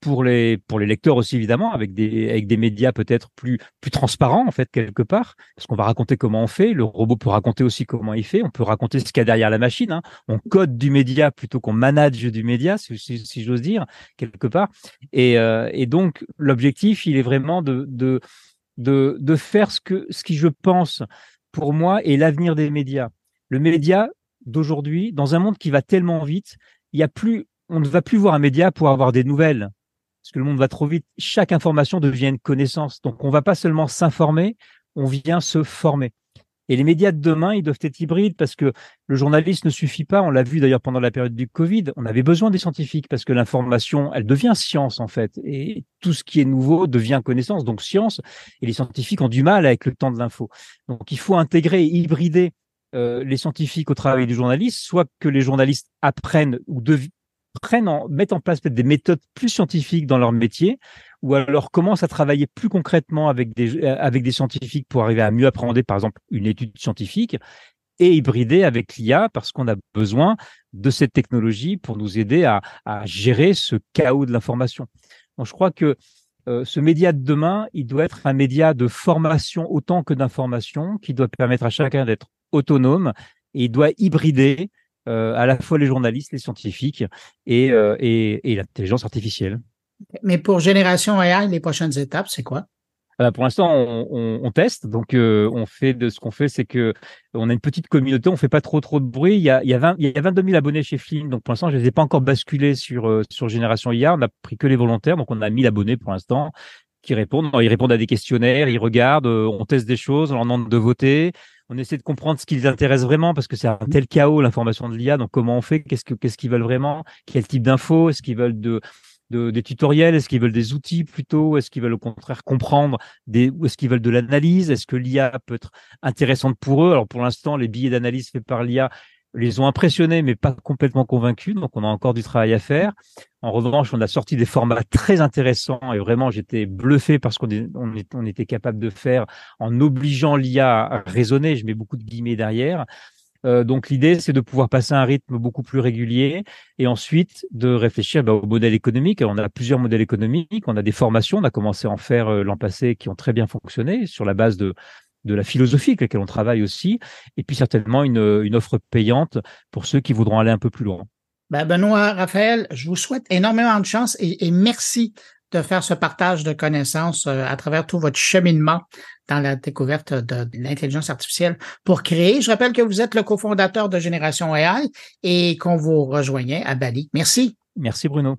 pour les pour les lecteurs aussi évidemment, avec des avec des médias peut-être plus plus transparents en fait quelque part, parce qu'on va raconter comment on fait. Le robot peut raconter aussi comment il fait. On peut raconter ce qu'il y a derrière la machine. Hein. On code du média plutôt qu'on manage du média, si, si, j'ose dire quelque part. Et, euh, et donc l'objectif, il est vraiment de, de de, de faire ce, que, ce qui, je pense, pour moi, est l'avenir des médias. Le média d'aujourd'hui, dans un monde qui va tellement vite, il y a plus, on ne va plus voir un média pour avoir des nouvelles, parce que le monde va trop vite. Chaque information devient une connaissance. Donc, on va pas seulement s'informer, on vient se former. Et les médias de demain, ils doivent être hybrides parce que le journaliste ne suffit pas. On l'a vu d'ailleurs pendant la période du Covid. On avait besoin des scientifiques parce que l'information, elle devient science en fait. Et tout ce qui est nouveau devient connaissance, donc science. Et les scientifiques ont du mal avec le temps de l'info. Donc il faut intégrer et hybrider euh, les scientifiques au travail du journaliste, soit que les journalistes apprennent ou prennent en, mettent en place peut-être des méthodes plus scientifiques dans leur métier, ou alors commence à travailler plus concrètement avec des, euh, avec des scientifiques pour arriver à mieux appréhender, par exemple, une étude scientifique et hybrider avec l'IA parce qu'on a besoin de cette technologie pour nous aider à, à gérer ce chaos de l'information. Donc, je crois que euh, ce média de demain, il doit être un média de formation autant que d'information, qui doit permettre à chacun d'être autonome et il doit hybrider euh, à la fois les journalistes, les scientifiques et, et l'intelligence artificielle. Mais pour Génération AI, les prochaines étapes, c'est quoi? Euh, pour l'instant, on, teste. Donc, euh, on fait de ce qu'on fait, c'est que on a une petite communauté. On fait pas trop trop de bruit. Il y a, il y a, 20, il y a 22 000 abonnés chez Flynn. Donc, pour l'instant, je les ai pas encore basculés sur euh, sur Génération IA. On a pris que les volontaires. Donc, on a 1000 abonnés pour l'instant qui répondent. Ils répondent à des questionnaires. Ils regardent. on teste des choses. On leur demande de voter. on essaie de comprendre ce qui les intéresse vraiment parce que c'est un tel chaos l'information de l'IA. Donc comment on fait? Qu'est-ce que qu'est-ce qu'ils veulent vraiment? Quel type d'infos? Est-ce qu'ils veulent de, de, des tutoriels? Est-ce qu'ils veulent des outils plutôt? Est-ce qu'ils veulent au contraire comprendre des, ou est-ce qu'ils veulent de l'analyse? Est-ce que l'IA peut être intéressante pour eux? Alors pour l'instant, les billets d'analyse faits par l'IA les ont impressionnés, mais pas complètement convaincus. Donc, on a encore du travail à faire. En revanche, on a sorti des formats très intéressants et vraiment, j'étais bluffé parce qu'on on, on était capable de faire en obligeant l'IA à raisonner. Je mets beaucoup de guillemets derrière. Euh, donc l'idée, c'est de pouvoir passer à un rythme beaucoup plus régulier et ensuite de réfléchir bah, au modèle économique. On a plusieurs modèles économiques, on a des formations, on a commencé à en faire euh, l'an passé qui ont très bien fonctionné sur la base de, de la philosophie avec laquelle on travaille aussi, et puis certainement une, une offre payante pour ceux qui voudront aller un peu plus loin. Ben Benoît, Raphaël, je vous souhaite énormément de chance et merci de faire ce partage de connaissances euh, à travers tout votre cheminement dans la découverte de l'intelligence artificielle pour créer. Je rappelle que vous êtes le cofondateur de Génération AI et qu'on vous rejoignait à Bali. Merci. Merci Bruno.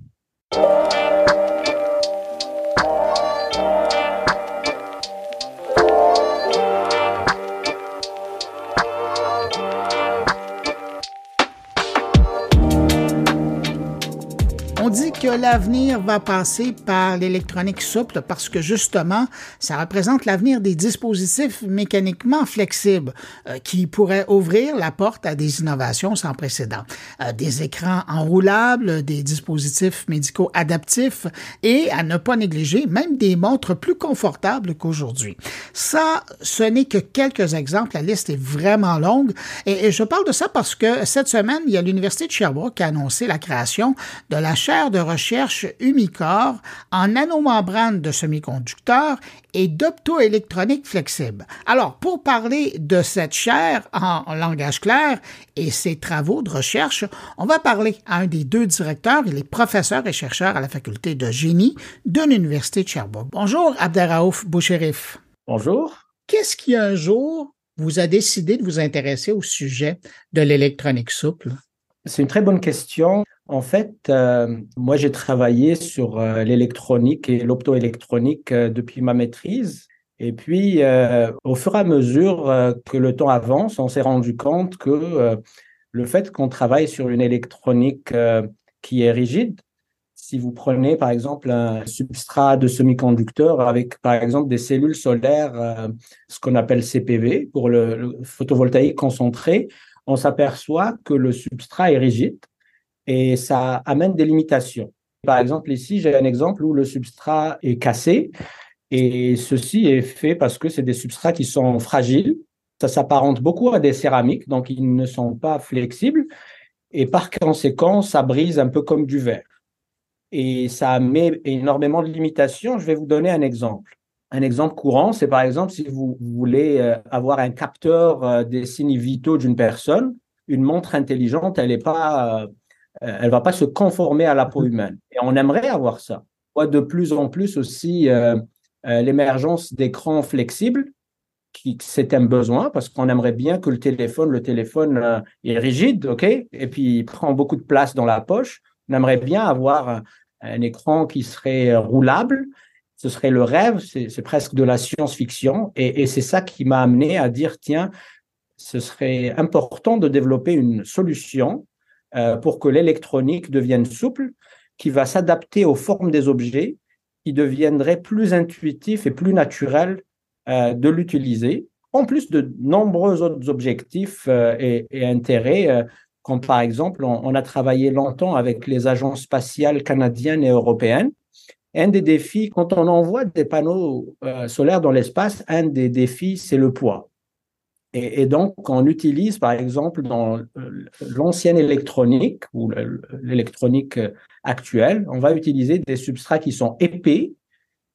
Que l'avenir va passer par l'électronique souple parce que justement, ça représente l'avenir des dispositifs mécaniquement flexibles euh, qui pourraient ouvrir la porte à des innovations sans précédent. Euh, des écrans enroulables, des dispositifs médicaux adaptifs et à ne pas négliger même des montres plus confortables qu'aujourd'hui. Ça, ce n'est que quelques exemples. La liste est vraiment longue et, et je parle de ça parce que cette semaine, il y a l'Université de Sherbrooke qui a annoncé la création de la chaire de recherche Umicore en nanomembrane de semi-conducteurs et d'optoélectronique flexible. Alors, pour parler de cette chaire en langage clair et ses travaux de recherche, on va parler à un des deux directeurs, il est professeur et chercheur à la faculté de génie de l'Université de Sherbrooke. Bonjour, Abderraouf Boucherif. Bonjour. Qu'est-ce qui un jour vous a décidé de vous intéresser au sujet de l'électronique souple? C'est une très bonne question. En fait, euh, moi, j'ai travaillé sur euh, l'électronique et l'optoélectronique euh, depuis ma maîtrise. Et puis, au fur et à mesure que le temps avance, on s'est rendu compte que le fait qu'on travaille sur une électronique qui est rigide, si vous prenez par exemple un substrat de semi-conducteur avec par exemple des cellules solaires, ce qu'on appelle CPV pour le photovoltaïque concentré, on s'aperçoit que le substrat est rigide et ça amène des limitations. Par exemple, ici, j'ai un exemple où le substrat est cassé et ceci est fait parce que c'est des substrats qui sont fragiles. Ça s'apparente beaucoup à des céramiques, donc ils ne sont pas flexibles et par conséquent, ça brise un peu comme du verre. Et ça met énormément de limitations. Je vais vous donner un exemple. Un exemple courant, c'est par exemple si vous voulez euh, avoir un capteur euh, des signes vitaux d'une personne, une montre intelligente, elle n'est pas euh, elle va pas se conformer à la peau humaine. Et on aimerait avoir ça. De plus en plus aussi euh, euh, l'émergence d'écrans flexibles, qui c'est un besoin parce qu'on aimerait bien que le téléphone, le téléphone est rigide, ok, et puis il prend beaucoup de place dans la poche. On aimerait bien avoir un écran qui serait roulable. Ce serait le rêve, c'est presque de la science-fiction, et c'est ça qui m'a amené à dire tiens, ce serait important de développer une solution euh, pour que l'électronique devienne souple, qui va s'adapter aux formes des objets, qui deviendrait plus intuitif et plus naturel euh, de l'utiliser, en plus de nombreux autres objectifs euh, et, intérêts, comme par exemple, on, a travaillé longtemps avec les agences spatiales canadiennes et européennes. Un des défis, quand on envoie des panneaux solaires dans l'espace, un des défis, c'est le poids. Et, donc, on utilise, par exemple, dans l'ancienne électronique ou l'électronique actuelle, on va utiliser des substrats qui sont épais,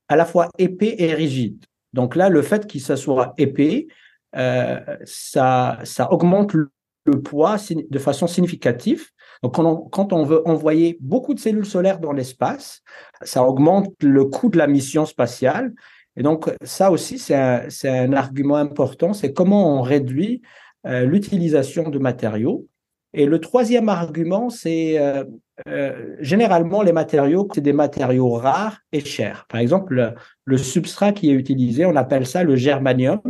à la fois épais et rigides. Donc là, le fait qu'il soit épais, euh, ça, augmente le, poids de façon significative. Donc, quand on, quand on, veut envoyer beaucoup de cellules solaires dans l'espace, ça augmente le coût de la mission spatiale et donc, ça aussi, c'est un, argument important, c'est comment on réduit euh, l'utilisation de matériaux. Et le troisième argument, c'est euh, euh, généralement les matériaux, c'est des matériaux rares et chers. Par exemple, le, substrat qui est utilisé, on appelle ça le germanium.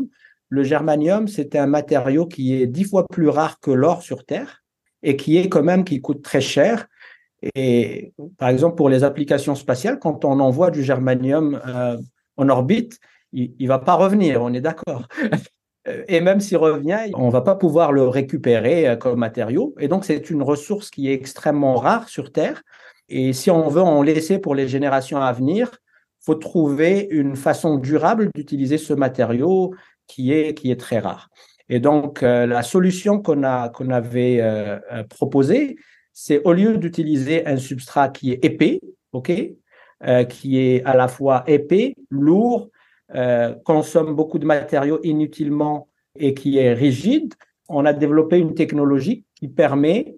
le germanium, c'est un matériau qui est dix fois plus rare que l'or sur Terre et qui est quand même, qui coûte très cher. Et par exemple, pour les applications spatiales, quand on envoie du germanium euh, en orbite, il ne va pas revenir, on est d'accord. Et même s'il revient, on ne va pas pouvoir le récupérer euh, comme matériau. Et donc, c'est une ressource qui est extrêmement rare sur Terre. Et si on veut en laisser pour les générations à venir, faut trouver une façon durable d'utiliser ce matériau qui est, qui est très rare. Et donc, euh, la solution qu'on avait euh, proposée, c'est au lieu d'utiliser un substrat qui est épais, OK, qui est à la fois épais, lourd, consomme beaucoup de matériaux inutilement et qui est rigide, on a développé une technologie qui permet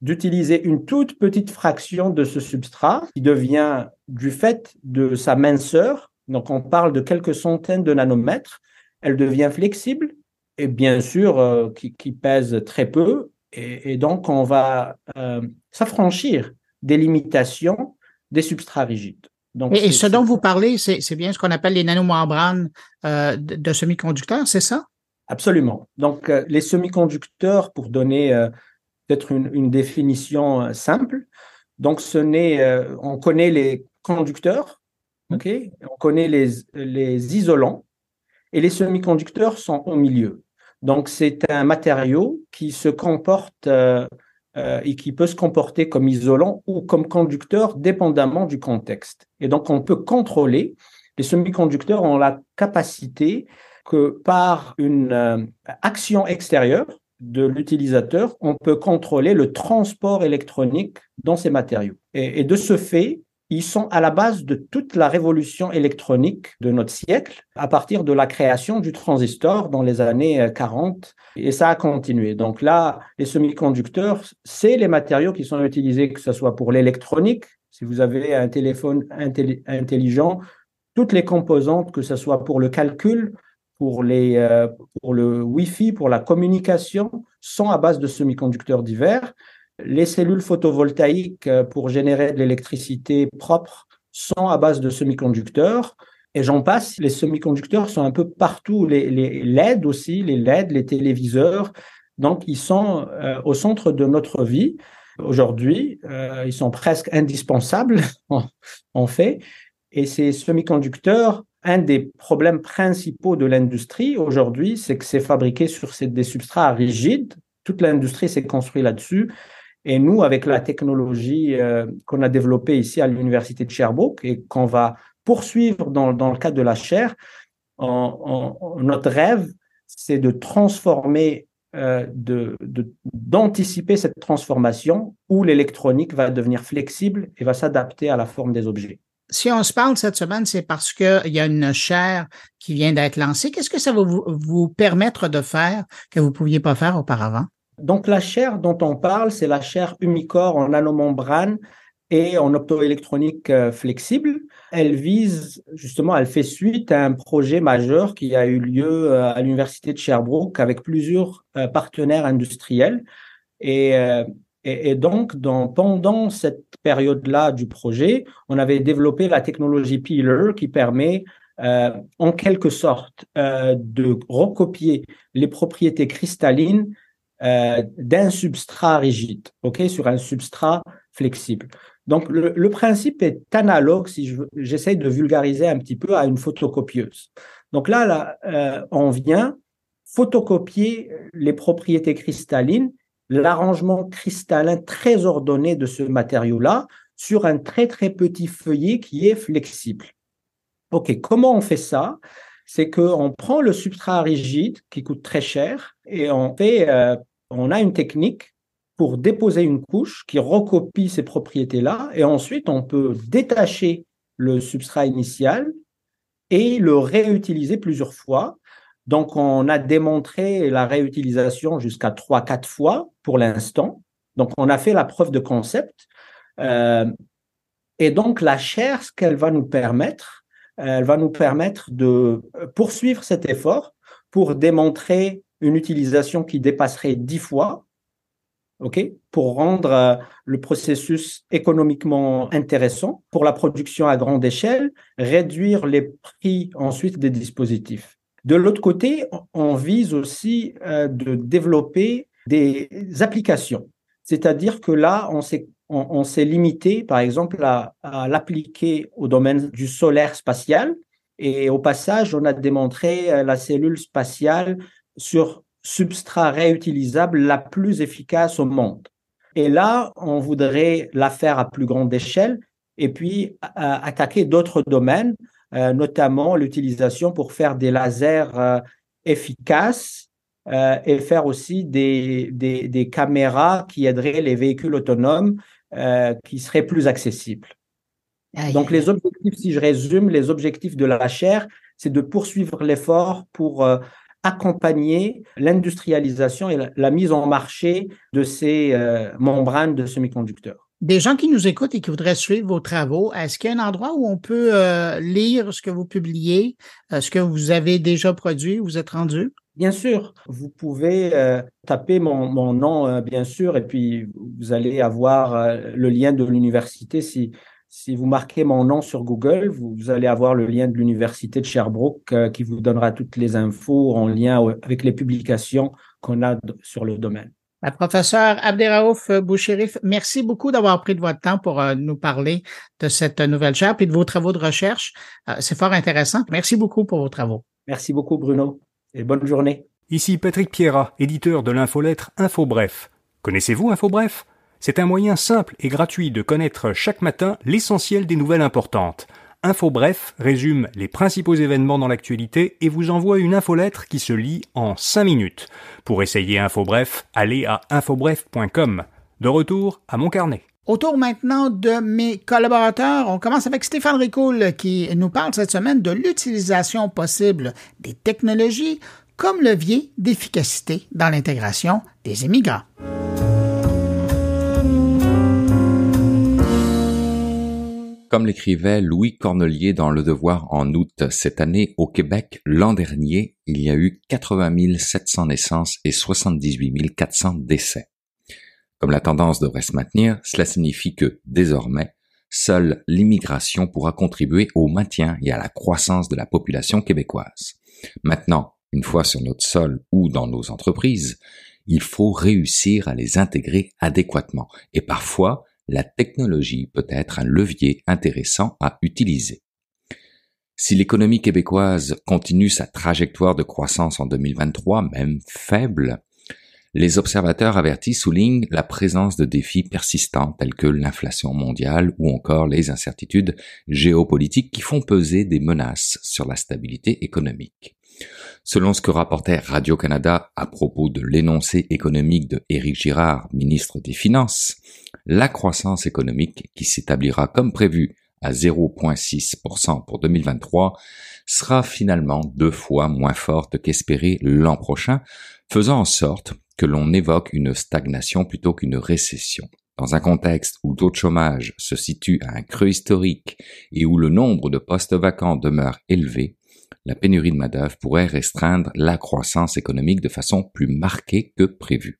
d'utiliser une toute petite fraction de ce substrat qui devient, du fait de sa minceur, donc on parle de quelques centaines de nanomètres, elle devient flexible et bien sûr euh, qui, pèse très peu. Et, donc on va euh, s'affranchir des limitations des substrats rigides. Donc, et, ce dont vous parlez, c'est bien ce qu'on appelle les nanomembranes euh, de, de semi-conducteurs, c'est ça? Absolument. Donc les semi-conducteurs, pour donner peut-être une, définition simple, donc ce n'est, on connaît les conducteurs, ok, on connaît les, les isolants, et les semi-conducteurs sont au milieu. Donc, c'est un matériau qui se comporte euh, et qui peut se comporter comme isolant ou comme conducteur dépendamment du contexte. Et donc, on peut contrôler. Les semi-conducteurs ont la capacité que par une euh, action extérieure de l'utilisateur, on peut contrôler le transport électronique dans ces matériaux. et de ce fait, ils sont à la base de toute la révolution électronique de notre siècle, à partir de la création du transistor dans les années 40, euh, et ça a continué. Donc là, les semi-conducteurs, c'est les matériaux qui sont utilisés, que ce soit pour l'électronique, si vous avez un téléphone intelligent, toutes les composantes, que ce soit pour le calcul, pour, euh, pour le Wi-Fi, pour la communication, sont à base de semi-conducteurs divers. Les cellules photovoltaïques euh, pour générer de l'électricité propre sont à base de semi-conducteurs. Et j'en passe, les semi-conducteurs sont un peu partout, les, LED aussi, les LED, les téléviseurs. Donc, ils sont euh, au centre de notre vie. Aujourd'hui, euh, ils sont presque indispensables, en fait. Et ces semi-conducteurs, un des problèmes principaux de l'industrie aujourd'hui, c'est que c'est fabriqué sur des substrats rigides. Toute l'industrie s'est construite là-dessus. Et nous, avec la technologie euh, qu'on a développée ici à l'Université de Sherbrooke et qu'on va poursuivre dans, dans, le cadre de la chaire, notre rêve, c'est de transformer, euh, d'anticiper cette transformation où l'électronique va devenir flexible et va s'adapter à la forme des objets. Si on se parle cette semaine, c'est parce qu'il y a une chaire qui vient d'être lancée. Qu'est-ce que ça va vous, vous permettre de faire que vous ne pouviez pas faire auparavant? Donc la chair dont on parle, c'est la chair Umicore en nanomembrane et en optoélectronique euh, flexible. Elle vise justement, elle fait suite à un projet majeur qui a eu lieu euh, à l'université de Sherbrooke avec plusieurs euh, partenaires industriels. Et, donc, pendant cette période-là du projet, on avait développé la technologie Peeler qui permet en quelque sorte de recopier les propriétés cristallines euh, d'un substrat rigide, ok, sur un substrat flexible. Donc le, principe est analogue, si j'essaie de vulgariser un petit peu, à une photocopieuse. Donc là, là euh, on vient photocopier les propriétés cristallines, l'arrangement cristallin très ordonné de ce matériau-là sur un très très petit feuillet qui est flexible. Ok, comment on fait ça? C'est qu'on prend le substrat rigide qui coûte très cher et on fait euh, on a une technique pour déposer une couche qui recopie ces propriétés-là, et ensuite on peut détacher le substrat initial et le réutiliser plusieurs fois. Donc on a démontré la réutilisation jusqu'à 3-4 fois pour l'instant. Donc on a fait la preuve de concept. Euh, et donc la chair, ce qu'elle va nous permettre, elle va nous permettre de poursuivre cet effort pour démontrer une utilisation qui dépasserait 10 fois, ok, pour rendre euh, le processus économiquement intéressant pour la production à grande échelle, réduire les prix ensuite des dispositifs. De l'autre côté, on vise aussi euh, de développer des applications. C'est-à-dire que là, on s'est on, s'est limité, par exemple, à, l'appliquer au domaine du solaire spatial. Et au passage, on a démontré euh, la cellule spatiale sur substrat réutilisable la plus efficace au monde. Et là, on voudrait la faire à plus grande échelle et puis attaquer d'autres domaines, euh, notamment l'utilisation pour faire des lasers euh, efficaces euh, et faire aussi des, des, des, caméras qui aideraient les véhicules autonomes qui seraient plus accessibles. Donc les objectifs, si je résume, les objectifs de la chaire, c'est de poursuivre l'effort pour accompagner l'industrialisation et la, mise en marché de ces membranes de semi-conducteurs des gens qui nous écoutent et qui voudraient suivre vos travaux, est-ce qu'il y a un endroit où on peut euh, lire ce que vous publiez, euh, ce que vous avez déjà produit, vous êtes rendu? Bien sûr, vous pouvez euh, taper mon, mon nom, bien sûr, et puis vous allez avoir le lien de l'université. Si, si vous marquez mon nom sur Google, vous, vous allez avoir le lien de l'université de Sherbrooke qui vous donnera toutes les infos en lien avec les publications qu'on a sur le domaine. La professeure Abderraouf Bouchérif, merci beaucoup d'avoir pris de votre temps pour euh, nous parler de cette nouvelle chaire et de vos travaux de recherche. Euh, c'est fort intéressant. Merci beaucoup pour vos travaux. Merci beaucoup, Bruno, et bonne journée. Ici Patrick Pierrat, éditeur de l'infolettre InfoBref. Connaissez-vous InfoBref C'est un moyen simple et gratuit de connaître chaque matin l'essentiel des nouvelles importantes. InfoBref résume les principaux événements dans l'actualité et vous envoie une infolettre qui se lit en 5 minutes. Pour essayer InfoBref, allez à infobref.com. De retour à mon carnet. Autour maintenant de mes collaborateurs, on commence avec Stéphane Ricoul qui nous parle cette semaine de l'utilisation possible des technologies comme levier d'efficacité dans l'intégration des immigrants. Comme l'écrivait Louis Cornelier dans Le Devoir en août cette année, au Québec, l'an dernier, il y a eu 80 700 naissances et 78 400 décès. Comme la tendance devrait se maintenir, cela signifie que, désormais, seule l'immigration pourra contribuer au maintien et à la croissance de la population québécoise. Maintenant, une fois sur notre sol ou dans nos entreprises, il faut réussir à les intégrer adéquatement et parfois la technologie peut être un levier intéressant à utiliser. Si l'économie québécoise continue sa trajectoire de croissance en 2023, même faible, les observateurs avertis soulignent la présence de défis persistants tels que l'inflation mondiale ou encore les incertitudes géopolitiques qui font peser des menaces sur la stabilité économique. Selon ce que rapportait Radio-Canada à propos de l'énoncé économique de Éric Girard, ministre des Finances, la croissance économique, qui s'établira comme prévu à 0,6% pour 2023, sera finalement deux fois moins forte qu'espéré l'an prochain, faisant en sorte que l'on évoque une stagnation plutôt qu'une récession. Dans un contexte où taux de chômage se situe à un creux historique et où le nombre de postes vacants demeure élevé, la pénurie de main-d'œuvre pourrait restreindre la croissance économique de façon plus marquée que prévu.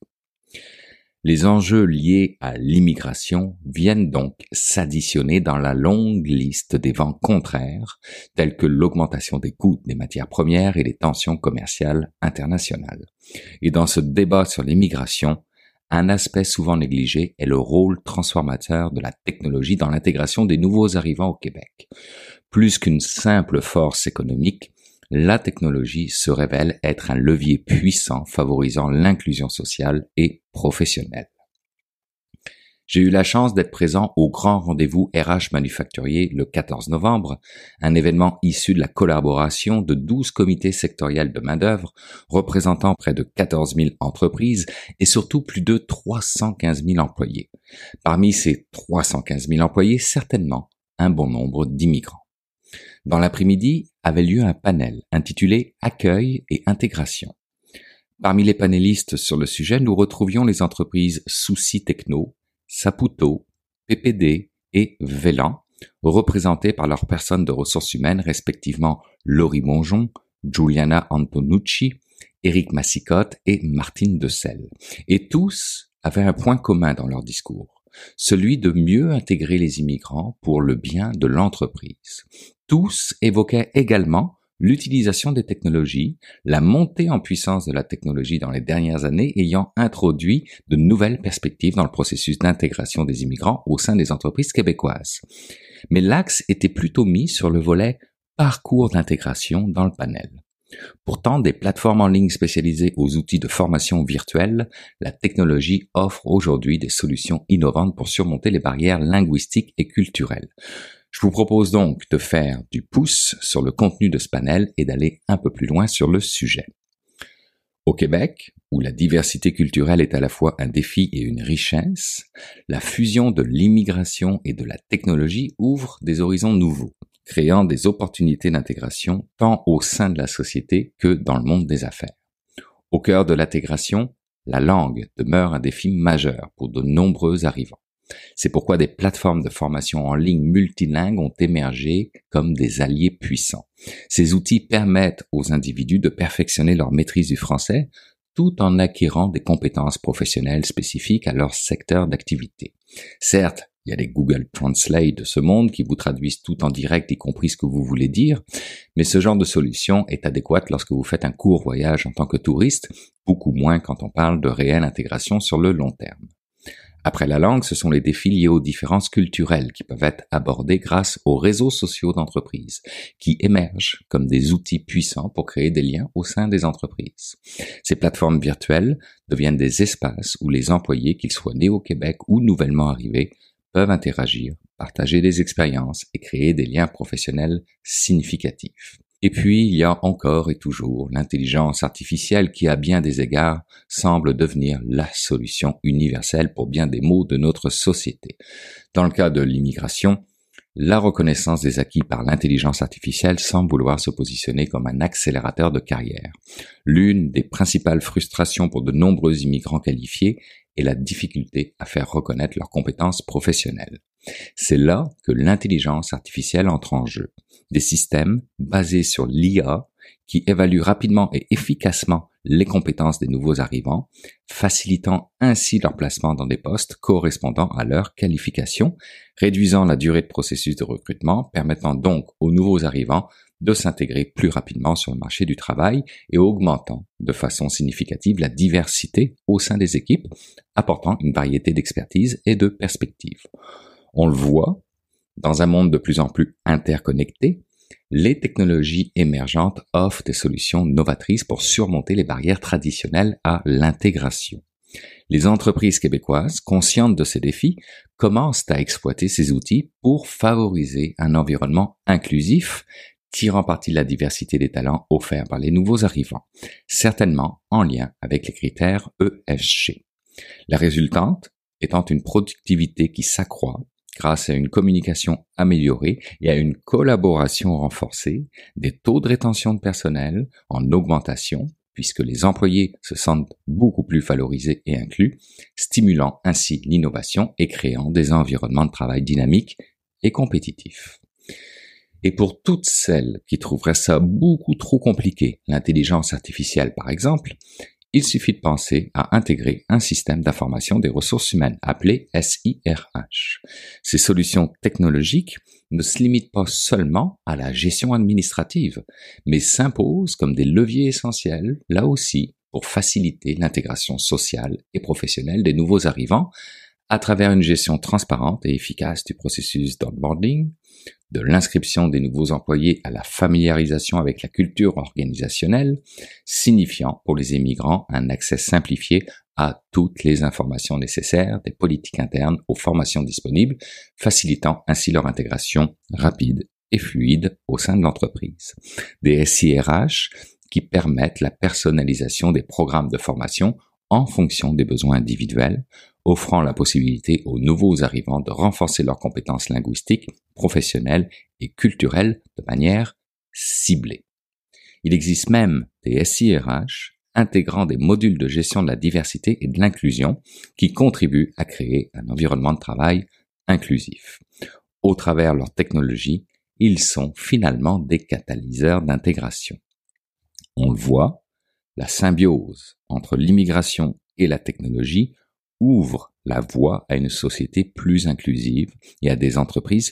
Les enjeux liés à l'immigration viennent donc s'additionner dans la longue liste des vents contraires, tels que l'augmentation des coûts des matières premières et les tensions commerciales internationales. Et dans ce débat sur l'immigration, un aspect souvent négligé est le rôle transformateur de la technologie dans l'intégration des nouveaux arrivants au Québec. Plus qu'une simple force économique, la technologie se révèle être un levier puissant favorisant l'inclusion sociale et professionnelle. J'ai eu la chance d'être présent au grand rendez-vous RH manufacturier le 14 novembre, un événement issu de la collaboration de 12 comités sectoriels de main-d'œuvre représentant près de 14 000 entreprises et surtout plus de 315 000 employés. Parmi ces 315 000 employés, certainement un bon nombre d'immigrants. Dans l'après-midi avait lieu un panel intitulé Accueil et intégration. Parmi les panélistes sur le sujet, nous retrouvions les entreprises Souci Techno, Saputo, PPD et Vélan, représentées par leurs personnes de ressources humaines respectivement Laurie Mongeon, Giuliana Antonucci, Éric Massicotte et Martine Decel. Et tous avaient un point commun dans leur discours, celui de mieux intégrer les immigrants pour le bien de l'entreprise tous évoquaient également l'utilisation des technologies, la montée en puissance de la technologie dans les dernières années ayant introduit de nouvelles perspectives dans le processus d'intégration des immigrants au sein des entreprises québécoises. Mais l'axe était plutôt mis sur le volet parcours d'intégration dans le panel. Pourtant, des plateformes en ligne spécialisées aux outils de formation virtuelle, la technologie offre aujourd'hui des solutions innovantes pour surmonter les barrières linguistiques et culturelles. Je vous propose donc de faire du pouce sur le contenu de ce panel et d'aller un peu plus loin sur le sujet. Au Québec, où la diversité culturelle est à la fois un défi et une richesse, la fusion de l'immigration et de la technologie ouvre des horizons nouveaux, créant des opportunités d'intégration tant au sein de la société que dans le monde des affaires. Au cœur de l'intégration, la langue demeure un défi majeur pour de nombreux arrivants. C'est pourquoi des plateformes de formation en ligne multilingues ont émergé comme des alliés puissants. Ces outils permettent aux individus de perfectionner leur maîtrise du français tout en acquérant des compétences professionnelles spécifiques à leur secteur d'activité. Certes, il y a les Google Translate de ce monde qui vous traduisent tout en direct, y compris ce que vous voulez dire, mais ce genre de solution est adéquate lorsque vous faites un court voyage en tant que touriste, beaucoup moins quand on parle de réelle intégration sur le long terme. Après la langue, ce sont les défis liés aux différences culturelles qui peuvent être abordés grâce aux réseaux sociaux d'entreprise, qui émergent comme des outils puissants pour créer des liens au sein des entreprises. Ces plateformes virtuelles deviennent des espaces où les employés, qu'ils soient nés au Québec ou nouvellement arrivés, peuvent interagir, partager des expériences et créer des liens professionnels significatifs. Et puis, il y a encore et toujours l'intelligence artificielle qui, à bien des égards, semble devenir la solution universelle pour bien des maux de notre société. Dans le cas de l'immigration, la reconnaissance des acquis par l'intelligence artificielle semble vouloir se positionner comme un accélérateur de carrière. L'une des principales frustrations pour de nombreux immigrants qualifiés est la difficulté à faire reconnaître leurs compétences professionnelles. C'est là que l'intelligence artificielle entre en jeu des systèmes basés sur l'IA qui évaluent rapidement et efficacement les compétences des nouveaux arrivants, facilitant ainsi leur placement dans des postes correspondant à leur qualification, réduisant la durée de processus de recrutement, permettant donc aux nouveaux arrivants de s'intégrer plus rapidement sur le marché du travail et augmentant de façon significative la diversité au sein des équipes, apportant une variété d'expertise et de perspectives. On le voit, dans un monde de plus en plus interconnecté, les technologies émergentes offrent des solutions novatrices pour surmonter les barrières traditionnelles à l'intégration. Les entreprises québécoises, conscientes de ces défis, commencent à exploiter ces outils pour favoriser un environnement inclusif, tirant parti de la diversité des talents offerts par les nouveaux arrivants, certainement en lien avec les critères ESG. La résultante étant une productivité qui s'accroît grâce à une communication améliorée et à une collaboration renforcée, des taux de rétention de personnel en augmentation, puisque les employés se sentent beaucoup plus valorisés et inclus, stimulant ainsi l'innovation et créant des environnements de travail dynamiques et compétitifs. Et pour toutes celles qui trouveraient ça beaucoup trop compliqué, l'intelligence artificielle par exemple, il suffit de penser à intégrer un système d'information des ressources humaines appelé SIRH. Ces solutions technologiques ne se limitent pas seulement à la gestion administrative, mais s'imposent comme des leviers essentiels, là aussi, pour faciliter l'intégration sociale et professionnelle des nouveaux arrivants à travers une gestion transparente et efficace du processus d'onboarding, de l'inscription des nouveaux employés à la familiarisation avec la culture organisationnelle, signifiant pour les immigrants un accès simplifié à toutes les informations nécessaires des politiques internes aux formations disponibles, facilitant ainsi leur intégration rapide et fluide au sein de l'entreprise. Des SIRH qui permettent la personnalisation des programmes de formation en fonction des besoins individuels, offrant la possibilité aux nouveaux arrivants de renforcer leurs compétences linguistiques, professionnelles et culturelles de manière ciblée. Il existe même des SIRH intégrant des modules de gestion de la diversité et de l'inclusion qui contribuent à créer un environnement de travail inclusif. Au travers leur technologie, ils sont finalement des catalyseurs d'intégration. On le voit, la symbiose entre l'immigration et la technologie ouvre la voie à une société plus inclusive et à des entreprises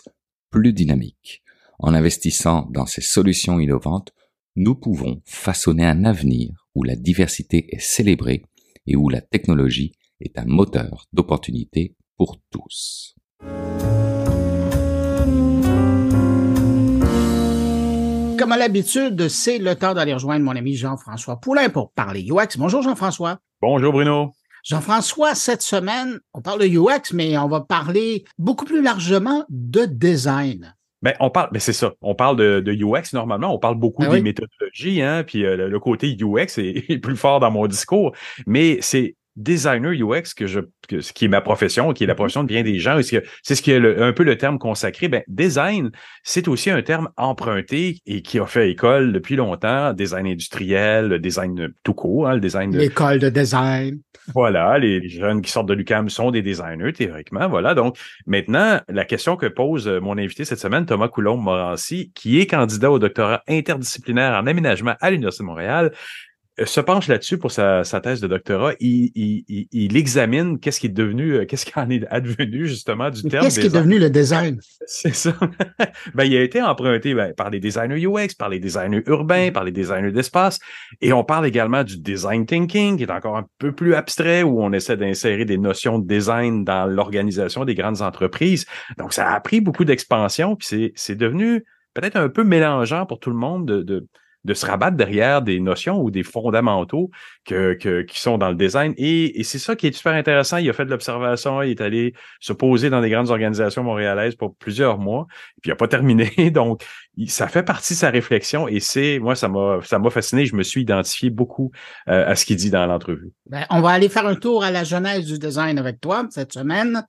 plus dynamiques. En investissant dans ces solutions innovantes, nous pouvons façonner un avenir où la diversité est célébrée et où la technologie est un moteur d'opportunité pour tous. Comme à l'habitude, c'est le temps d'aller rejoindre mon ami Jean-François Poulain pour parler UX. Bonjour Jean-François. Bonjour Bruno. Jean-François, cette semaine, on parle de UX, mais on va parler beaucoup plus largement de design. Ben, on parle, ben c'est ça. On parle de, UX normalement. On parle beaucoup ah des méthodologies, hein, puis euh, le, côté UX est, plus fort dans mon discours. Mais c'est designer UX que je ce qui est ma profession, qui est la mm-hmm. profession de bien des gens, c'est ce qui est un peu le terme consacré. Ben, design, c'est aussi un terme emprunté et qui a fait école depuis longtemps, design industriel, le design tout court, hein, le design de... L'école de design. Voilà, les jeunes qui sortent de l'UCAM sont des designers, théoriquement. Voilà, donc maintenant, la question que pose mon invité cette semaine, Thomas Coulombe-Morancy, qui est candidat au doctorat interdisciplinaire en aménagement à l'Université de Montréal, se penche là-dessus pour sa, thèse de doctorat. Il, examine qu'est-ce qui est devenu, euh, qu'est-ce qui en est advenu justement du terme. Qu'est-ce qui est devenu le design? C'est ça. ben, il a été emprunté ben, par les designers UX, par les designers urbains, mm. par les designers d'espace. Et on parle également du design thinking, qui est encore un peu plus abstrait, où on essaie d'insérer des notions de design dans l'organisation des grandes entreprises. Donc, ça a pris beaucoup d'expansion, puis c'est devenu peut-être un peu mélangeant pour tout le monde de de se rabattre derrière des notions ou des fondamentaux que, qui sont dans le design. Et, c'est ça qui est super intéressant. Il a fait de l'observation, il est allé se poser dans des grandes organisations montréalaises pour plusieurs mois, puis il n'a pas terminé. Donc, ça fait partie de sa réflexion et c'est, moi, ça m'a, ça m'a fasciné. Je me suis identifié beaucoup euh, à ce qu'il dit dans l'entrevue. Ben, on va aller faire un tour à la genèse du design avec toi cette semaine.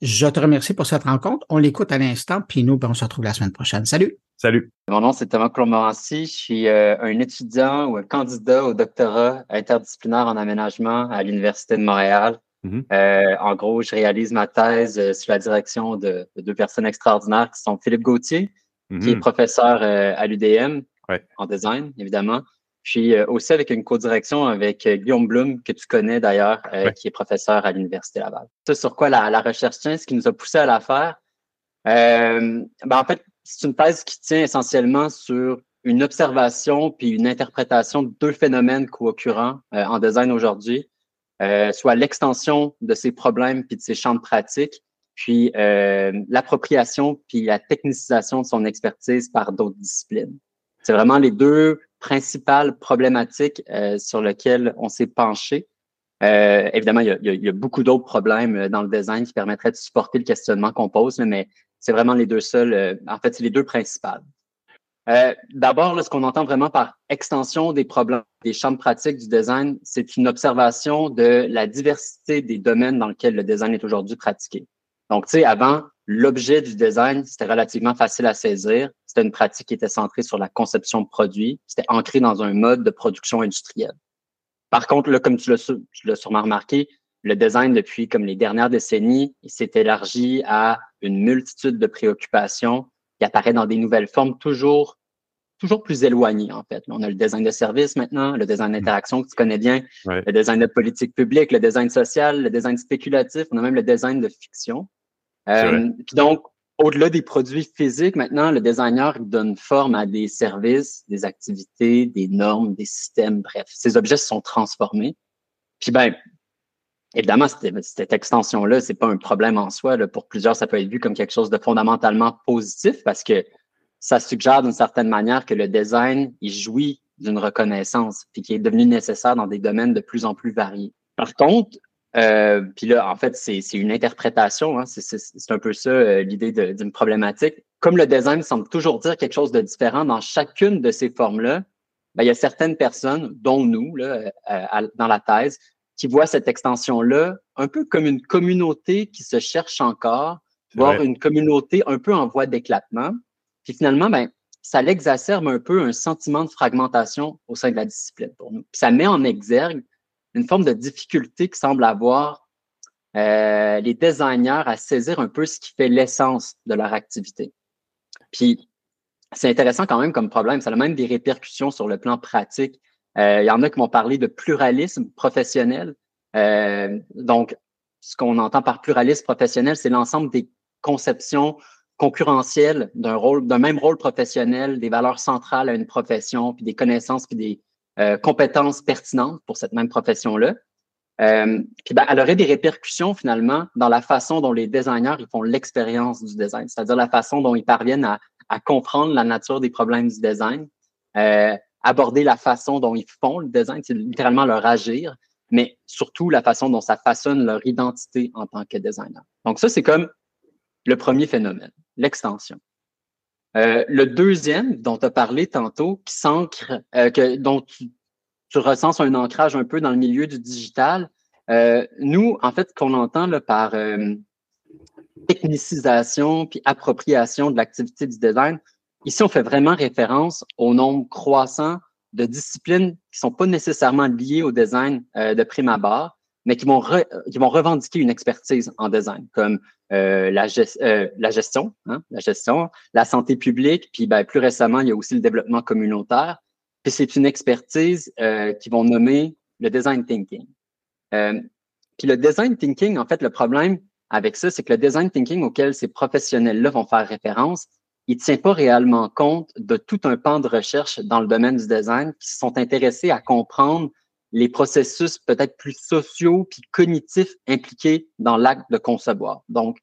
Je te remercie pour cette rencontre. On l'écoute à l'instant, puis nous, ben, on se retrouve la semaine prochaine. Salut! Salut. Mon nom, c'est Thomas Clomorancy. Je suis euh, un étudiant ou un candidat au doctorat interdisciplinaire en aménagement à l'Université de Montréal. Mm-hmm. Euh, en gros, je réalise ma thèse euh, sous la direction de, deux personnes extraordinaires qui sont Philippe Gauthier, qui est mm-hmm. professeur à l'UDM en design, évidemment. Puis aussi avec une co-direction avec Guillaume Blum, que tu connais d'ailleurs, qui est professeur à l'Université Laval. C'est sur quoi la, la, recherche tient, ce qui nous a poussé à la faire. ben en fait, c'est une thèse qui tient essentiellement sur une observation puis une interprétation de deux phénomènes co-occurrents euh, en design aujourd'hui, euh, soit l'extension de ces problèmes puis de ces champs de pratique, puis euh, l'appropriation puis la technicisation de son expertise par d'autres disciplines. C'est vraiment les deux principales problématiques sur lesquelles on s'est penché. évidemment, il y a, il y a beaucoup d'autres problèmes dans le design qui permettraient de supporter le questionnement qu'on pose, mais c'est vraiment les deux seuls. Euh, en fait, c'est les deux principales. Euh, D'abord, ce qu'on entend vraiment par extension des problèmes, des champs de pratique du design, c'est une observation de la diversité des domaines dans lesquels le design est aujourd'hui pratiqué. Donc, tu sais, avant, l'objet du design, c'était relativement facile à saisir. C'était une pratique qui était centrée sur la conception de produits. C'était ancré dans un mode de production industrielle. Par contre, là, comme tu l'as sûrement remarqué, le design, depuis comme les dernières décennies, il s'est élargi à une multitude de préoccupations qui apparaît dans des nouvelles formes toujours, toujours plus éloignées, en fait. On a le design de service maintenant, le design d'interaction que tu connais bien, le design de politique publique, le design social, le design spéculatif, on a même le design de fiction. Euh, donc, au-delà des produits physiques, maintenant, le designer donne forme à des services, des activités, des normes, des systèmes, bref. Ces objets sont transformés. Puis ben, Évidemment, cette extension-là, c'est pas un problème en soi. Pour plusieurs, ça peut être vu comme quelque chose de fondamentalement positif parce que ça suggère d'une certaine manière que le design, il jouit d'une reconnaissance puis qui est devenu nécessaire dans des domaines de plus en plus variés. Par contre, euh, puis là, en fait, c'est une interprétation, hein, c'est un peu ça euh, l'idée d'une problématique. Comme le design semble toujours dire quelque chose de différent dans chacune de ces formes-là, ben, il y a certaines personnes, dont nous, là, euh, dans la thèse, qui voit cette extension-là un peu comme une communauté qui se cherche encore, voire une communauté un peu en voie d'éclatement. Puis finalement, ben, ça l'exacerbe un peu un sentiment de fragmentation au sein de la discipline pour nous. Puis ça met en exergue une forme de difficulté qui semble avoir euh, les designers à saisir un peu ce qui fait l'essence de leur activité. Puis c'est intéressant quand même comme problème. Ça a même des répercussions sur le plan pratique euh, il y en a qui m'ont parlé de pluralisme professionnel. Euh, donc, ce qu'on entend par pluralisme professionnel, c'est l'ensemble des conceptions concurrentiel d'un rôle, d'un même rôle professionnel, des valeurs centrales à une profession, puis des connaissances, puis des euh, compétences pertinentes pour cette même profession-là. Euh, puis ben, elle aurait des répercussions finalement dans la façon dont les designers ils font l'expérience du design, c'est-à-dire la façon dont ils parviennent à, à, comprendre la nature des problèmes du design, euh, aborder la façon dont ils font le design, c'est littéralement leur agir, mais surtout la façon dont ça façonne leur identité en tant que designer. Donc ça, c'est comme le premier phénomène, l'extension. Euh, le deuxième, dont tu as parlé tantôt, qui s'ancre, euh, dont tu, recenses un ancrage un peu dans le milieu du digital, euh, nous, en fait, qu'on entend par technicisation puis appropriation de l'activité du design, ici, on fait vraiment référence au nombre croissant de disciplines qui sont pas nécessairement liées au design de prime abord, mais qui vont, qui vont revendiquer une expertise en design, comme euh, la, euh, la, gestion, hein, la gestion, la santé publique, puis ben, plus récemment, il y a aussi le développement communautaire. Puis c'est une expertise euh, qu'ils vont nommer le design thinking. Euh, puis le design thinking, en fait, le problème avec ça, c'est que le design thinking auquel ces professionnels-là vont faire référence, il ne tient pas réellement compte de tout un pan de recherche dans le domaine du design qui sont intéressés à comprendre les processus peut-être plus sociaux puis cognitifs impliqués dans l'acte de concevoir. Donc,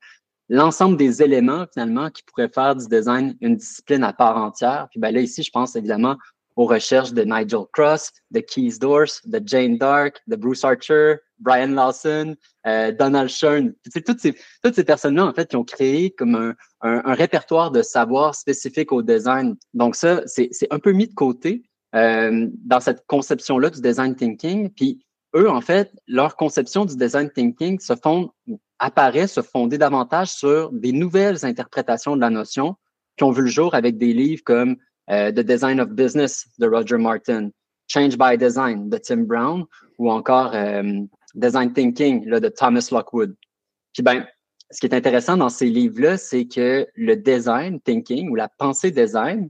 l'ensemble des éléments finalement qui pourraient faire du design une discipline à part entière. Puis ben là ici, je pense évidemment aux recherches de Nigel Cross, de Keith Dorse, de Jane Dark, de Bruce Archer, Brian Lawson, euh, Donald Shern. C'est toutes ces, toutes ces personnes-là, en fait, qui ont créé comme un, un, un répertoire de savoir spécifique au design. Donc ça, c'est un peu mis de côté. Euh, dans cette conception-là du design thinking. Puis eux, en fait, leur conception du design thinking se fonde, apparaît se fonder davantage sur des nouvelles interprétations de la notion qui ont vu le jour avec des livres comme euh, The Design of Business de Roger Martin, Change by Design de Tim Brown ou encore euh, Design Thinking là, de Thomas Lockwood. Puis ben, ce qui est intéressant dans ces livres-là, c'est que le design thinking ou la pensée design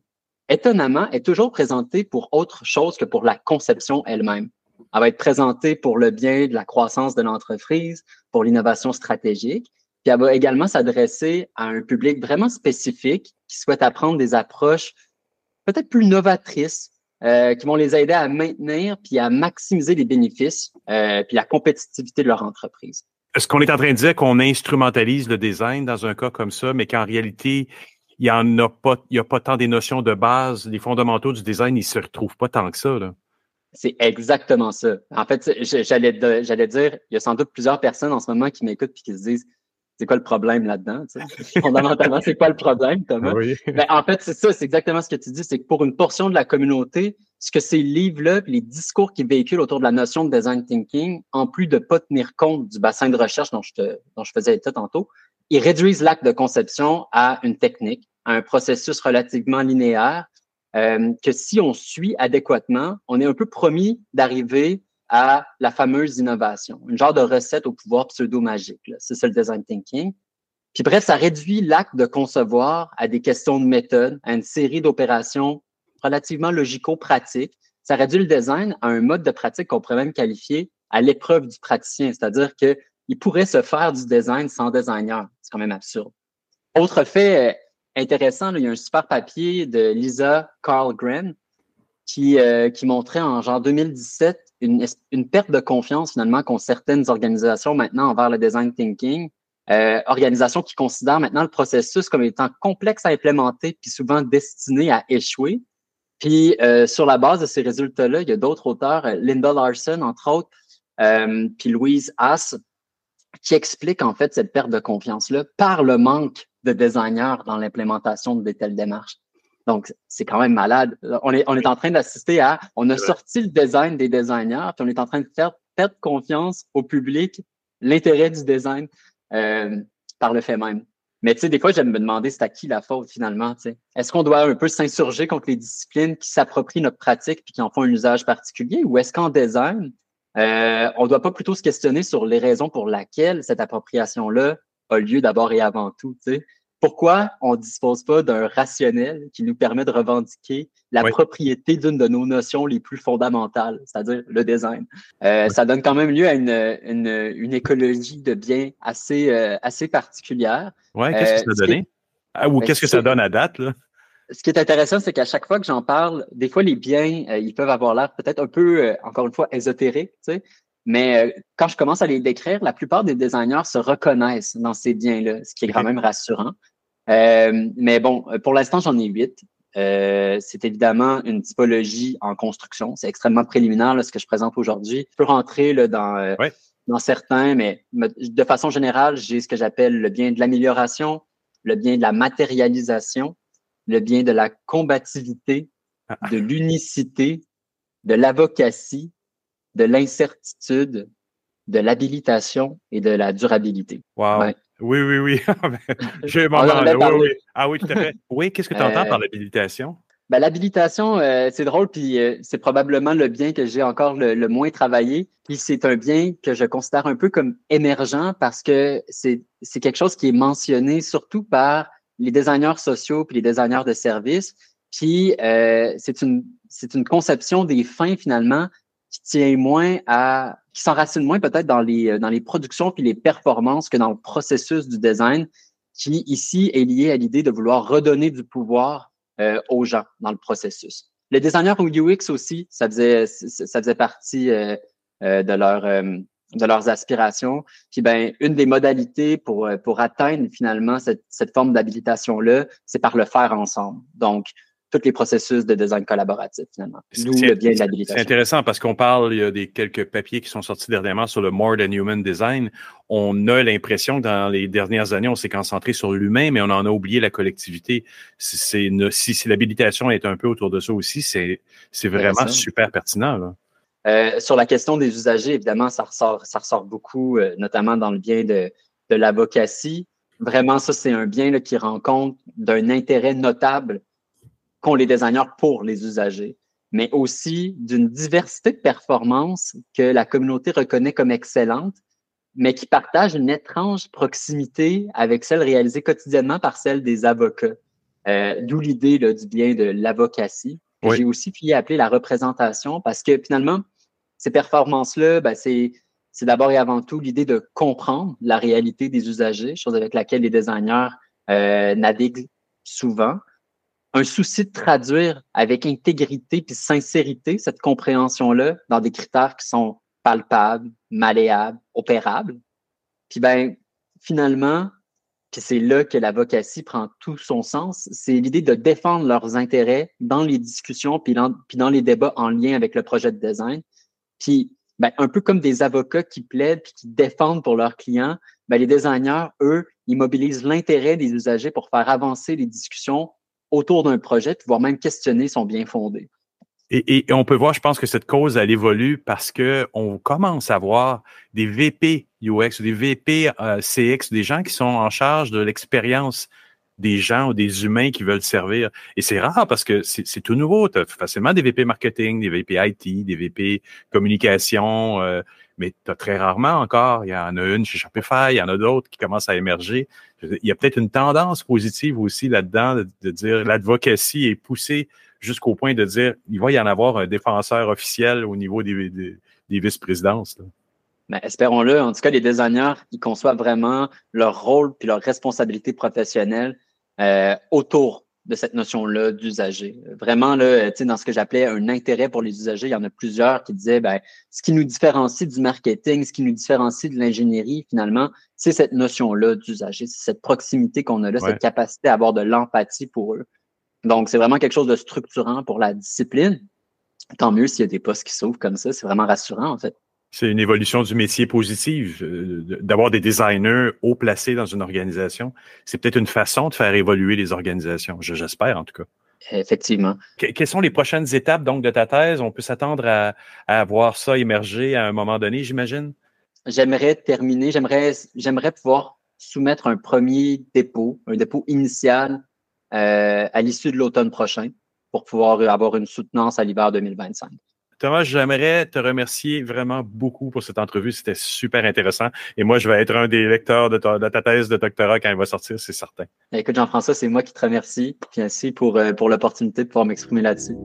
étonnamment, est toujours présentée pour autre chose que pour la conception elle-même. Elle va être présentée pour le bien de la croissance de l'entreprise, pour l'innovation stratégique, puis elle va également s'adresser à un public vraiment spécifique qui souhaite apprendre des approches peut-être plus novatrices, euh, qui vont les aider à maintenir puis à maximiser les bénéfices euh, puis la compétitivité de leur entreprise. Est-ce qu'on est en train de dire qu'on instrumentalise le design dans un cas comme ça, mais qu'en réalité, il y en a pas, il y a pas tant des notions de base, les fondamentaux du design, ils se retrouvent pas tant que ça, là. C'est exactement ça. En fait, j'allais, j'allais dire, il y a sans doute plusieurs personnes en ce moment qui m'écoutent et qui se disent, c'est quoi le problème là-dedans? Fondamentalement, c'est quoi le problème, Thomas? Oui. Ben, en fait, c'est ça, c'est exactement ce que tu dis, c'est que pour une portion de la communauté, ce que ces livres-là, les discours qui véhiculent autour de la notion de design thinking, en plus de pas tenir compte du bassin de recherche dont je, te, dont je faisais état tantôt, ils réduisent l'acte de conception à une technique, à un processus relativement linéaire, euh, que si on suit adéquatement, on est un peu promis d'arriver à la fameuse innovation, une genre de recette au pouvoir pseudo-magique. C'est ça le design thinking. Puis bref, ça réduit l'acte de concevoir à des questions de méthode, à une série d'opérations relativement logico-pratiques. Ça réduit le design à un mode de pratique qu'on pourrait même qualifier à l'épreuve du praticien, c'est-à-dire que il pourrait se faire du design sans designer. C'est quand même absurde. Autre fait euh, intéressant, il y a un super papier de Lisa Carlgren qui, euh, qui montrait en genre 2017 une, une perte de confiance finalement qu'ont certaines organisations maintenant envers le design thinking. Euh, organisations qui considèrent maintenant le processus comme étant complexe à implémenter puis souvent destiné à échouer. Puis euh, sur la base de ces résultats-là, il y a d'autres auteurs, Linda Larson entre autres, puis Louise Haas, qui explique en fait cette perte de confiance-là par le manque de designers dans l'implémentation de telles démarches. Donc, c'est quand même malade. On est, on est en train d'assister à, on a sorti le design des designers, puis on est en train de faire perdre confiance au public, l'intérêt du design euh, par le fait même. Mais tu sais, des fois, j'aime me demander c'est à qui la faute finalement. Est-ce qu'on doit un peu s'insurger contre les disciplines qui s'approprient notre pratique puis qui en font un usage particulier, ou est-ce qu'en design, euh, on ne doit pas plutôt se questionner sur les raisons pour lesquelles cette appropriation-là a lieu d'abord et avant tout. Pourquoi on ne dispose pas d'un rationnel qui nous permet de revendiquer la propriété d'une de nos notions les plus fondamentales, c'est-à-dire le design? Euh, ça donne quand même lieu à une, une, une écologie de biens assez, euh, assez particulière. Oui, qu'est-ce que ça a donné? Ah, ou ben, qu'est-ce que ça donne à date? Là? Ce qui est intéressant, c'est qu'à chaque fois que j'en parle, des fois, les biens, euh, ils peuvent avoir l'air peut-être un peu, euh, encore une fois, ésotériques, tu sais, mais euh, quand je commence à les décrire, la plupart des designers se reconnaissent dans ces biens-là, ce qui est quand même rassurant. mais bon, pour l'instant, j'en ai huit. c'est évidemment une typologie en construction. C'est extrêmement préliminaire, ce que je présente aujourd'hui. Je peux rentrer là, dans, dans certains, mais de façon générale, j'ai ce que j'appelle le bien de l'amélioration, le bien de la matérialisation, le bien de la combativité, ah. de l'unicité, de l'avocatie, de l'incertitude, de l'habilitation et de la durabilité. Wow. Oui, oui, oui. J'ai oui, oui. Ah oui, tout à fait. Oui, qu'est-ce que tu entends par euh, l'habilitation? Ben, L'habilitation, euh, c'est drôle, puis euh, c'est probablement le bien que j'ai encore le, moins travaillé. Puis c'est un bien que je considère un peu comme émergent parce que c'est quelque chose qui est mentionné surtout par les designers sociaux puis les designers de services. Puis euh, c'est une c'est une conception des fins finalement qui tient moins à qui s'enracine moins peut-être dans les dans les productions puis les performances que dans le processus du design qui ici est lié à l'idée de vouloir redonner du pouvoir euh, aux gens dans le processus. Le designer UX aussi, ça faisait ça faisait partie euh, euh, de leur de leurs aspirations. Puis ben, une des modalités pour, euh, pour atteindre finalement cette, cette forme d'habilitation-là, c'est par le faire ensemble. Donc, tous les processus de design collaboratif, finalement. C'est intéressant parce qu'on parle, il y a des quelques papiers qui sont sortis dernièrement sur le More Than Human Design. On a l'impression que dans les dernières années, on s'est concentré sur l'humain, mais on en a oublié la collectivité. C'est si, si l'habilitation est un peu autour de ça aussi, c'est vraiment super pertinent. Là. Euh, sur la question des usagers, évidemment, ça ressort, ça ressort beaucoup, euh, notamment dans le bien de, de l'avocatie. Vraiment, ça, c'est un bien là, qui rend compte d'un intérêt notable qu'ont les designers pour les usagers, mais aussi d'une diversité de performances que la communauté reconnaît comme excellente, mais qui partage une étrange proximité avec celle réalisée quotidiennement par celle des avocats. Euh, D'où l'idée du bien de l'avocatie. J'ai aussi pu y appeler la représentation parce que finalement, ces performances-là, ben, c'est, d'abord et avant tout l'idée de comprendre la réalité des usagers, chose avec laquelle les designers euh, naviguent souvent. Un souci de traduire avec intégrité puis sincérité cette compréhension-là dans des critères qui sont palpables, malléables, opérables. Puis ben, finalement, puis c'est là que l'avocatie prend tout son sens, c'est l'idée de défendre leurs intérêts dans les discussions puis dans les débats en lien avec le projet de design, puis, ben, un peu comme des avocats qui plaident puis qui défendent pour leurs clients, ben, les designers, eux, ils mobilisent l'intérêt des usagers pour faire avancer les discussions autour d'un projet, voire même questionner son bien fondé. Et, on peut voir, je pense que cette cause, elle évolue parce que on commence à voir des VP UX, des VP euh, CX, des gens qui sont en charge de l'expérience des gens ou des humains qui veulent servir. Et c'est rare parce que c'est tout nouveau. Tu as facilement des VP marketing, des VP IT, des VP communication, euh, mais tu très rarement encore. Il y en a une chez Shopify, il y en a d'autres qui commencent à émerger. Il y a peut-être une tendance positive aussi là-dedans de, dire l'advocacy est poussée jusqu'au point de dire il va y en avoir un défenseur officiel au niveau des, vice-présidences. Ben, espérons-le. En tout cas, les designers, ils conçoivent vraiment leur rôle puis leur responsabilité professionnelle euh, autour de cette notion-là d'usager. Vraiment, là, dans ce que j'appelais un intérêt pour les usagers, il y en a plusieurs qui disaient ben, ce qui nous différencie du marketing, ce qui nous différencie de l'ingénierie, finalement, c'est cette notion-là d'usager, c'est cette proximité qu'on a là, cette capacité à avoir de l'empathie pour eux. Donc, c'est vraiment quelque chose de structurant pour la discipline. Tant mieux s'il y a des postes qui s'ouvrent comme ça, c'est vraiment rassurant, en fait. C'est une évolution du métier positive, euh, d'avoir des designers haut placés dans une organisation. C'est peut-être une façon de faire évoluer les organisations, j'espère en tout cas. Effectivement. quelles sont les prochaines étapes donc de ta thèse? On peut s'attendre à, à, voir ça émerger à un moment donné, j'imagine? J'aimerais terminer, j'aimerais, j'aimerais pouvoir soumettre un premier dépôt, un dépôt initial euh, à l'issue de l'automne prochain pour pouvoir avoir une soutenance à l'hiver 2025. Thomas, j'aimerais te remercier vraiment beaucoup pour cette entrevue. C'était super intéressant. Et moi, je vais être un des lecteurs de ta, thèse de doctorat quand elle va sortir, c'est certain. Écoute, Jean-François, c'est moi qui te remercie. Merci pour, euh, pour l'opportunité de pouvoir m'exprimer là-dessus.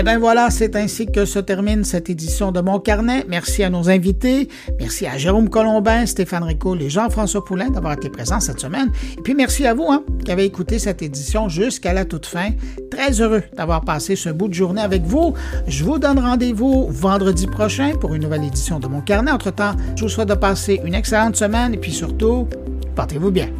Eh bien voilà, c'est ainsi que se termine cette édition de Mon Carnet. Merci à nos invités. Merci à Jérôme Colombin, Stéphane Ricoul et Jean-François Poulain d'avoir été présents cette semaine. Et puis merci à vous hein, qui avez écouté cette édition jusqu'à la toute fin. Très heureux d'avoir passé ce bout de journée avec vous. Je vous donne rendez-vous vendredi prochain pour une nouvelle édition de Mon Carnet. Entre-temps, je vous souhaite de passer une excellente semaine et puis surtout, portez-vous bien.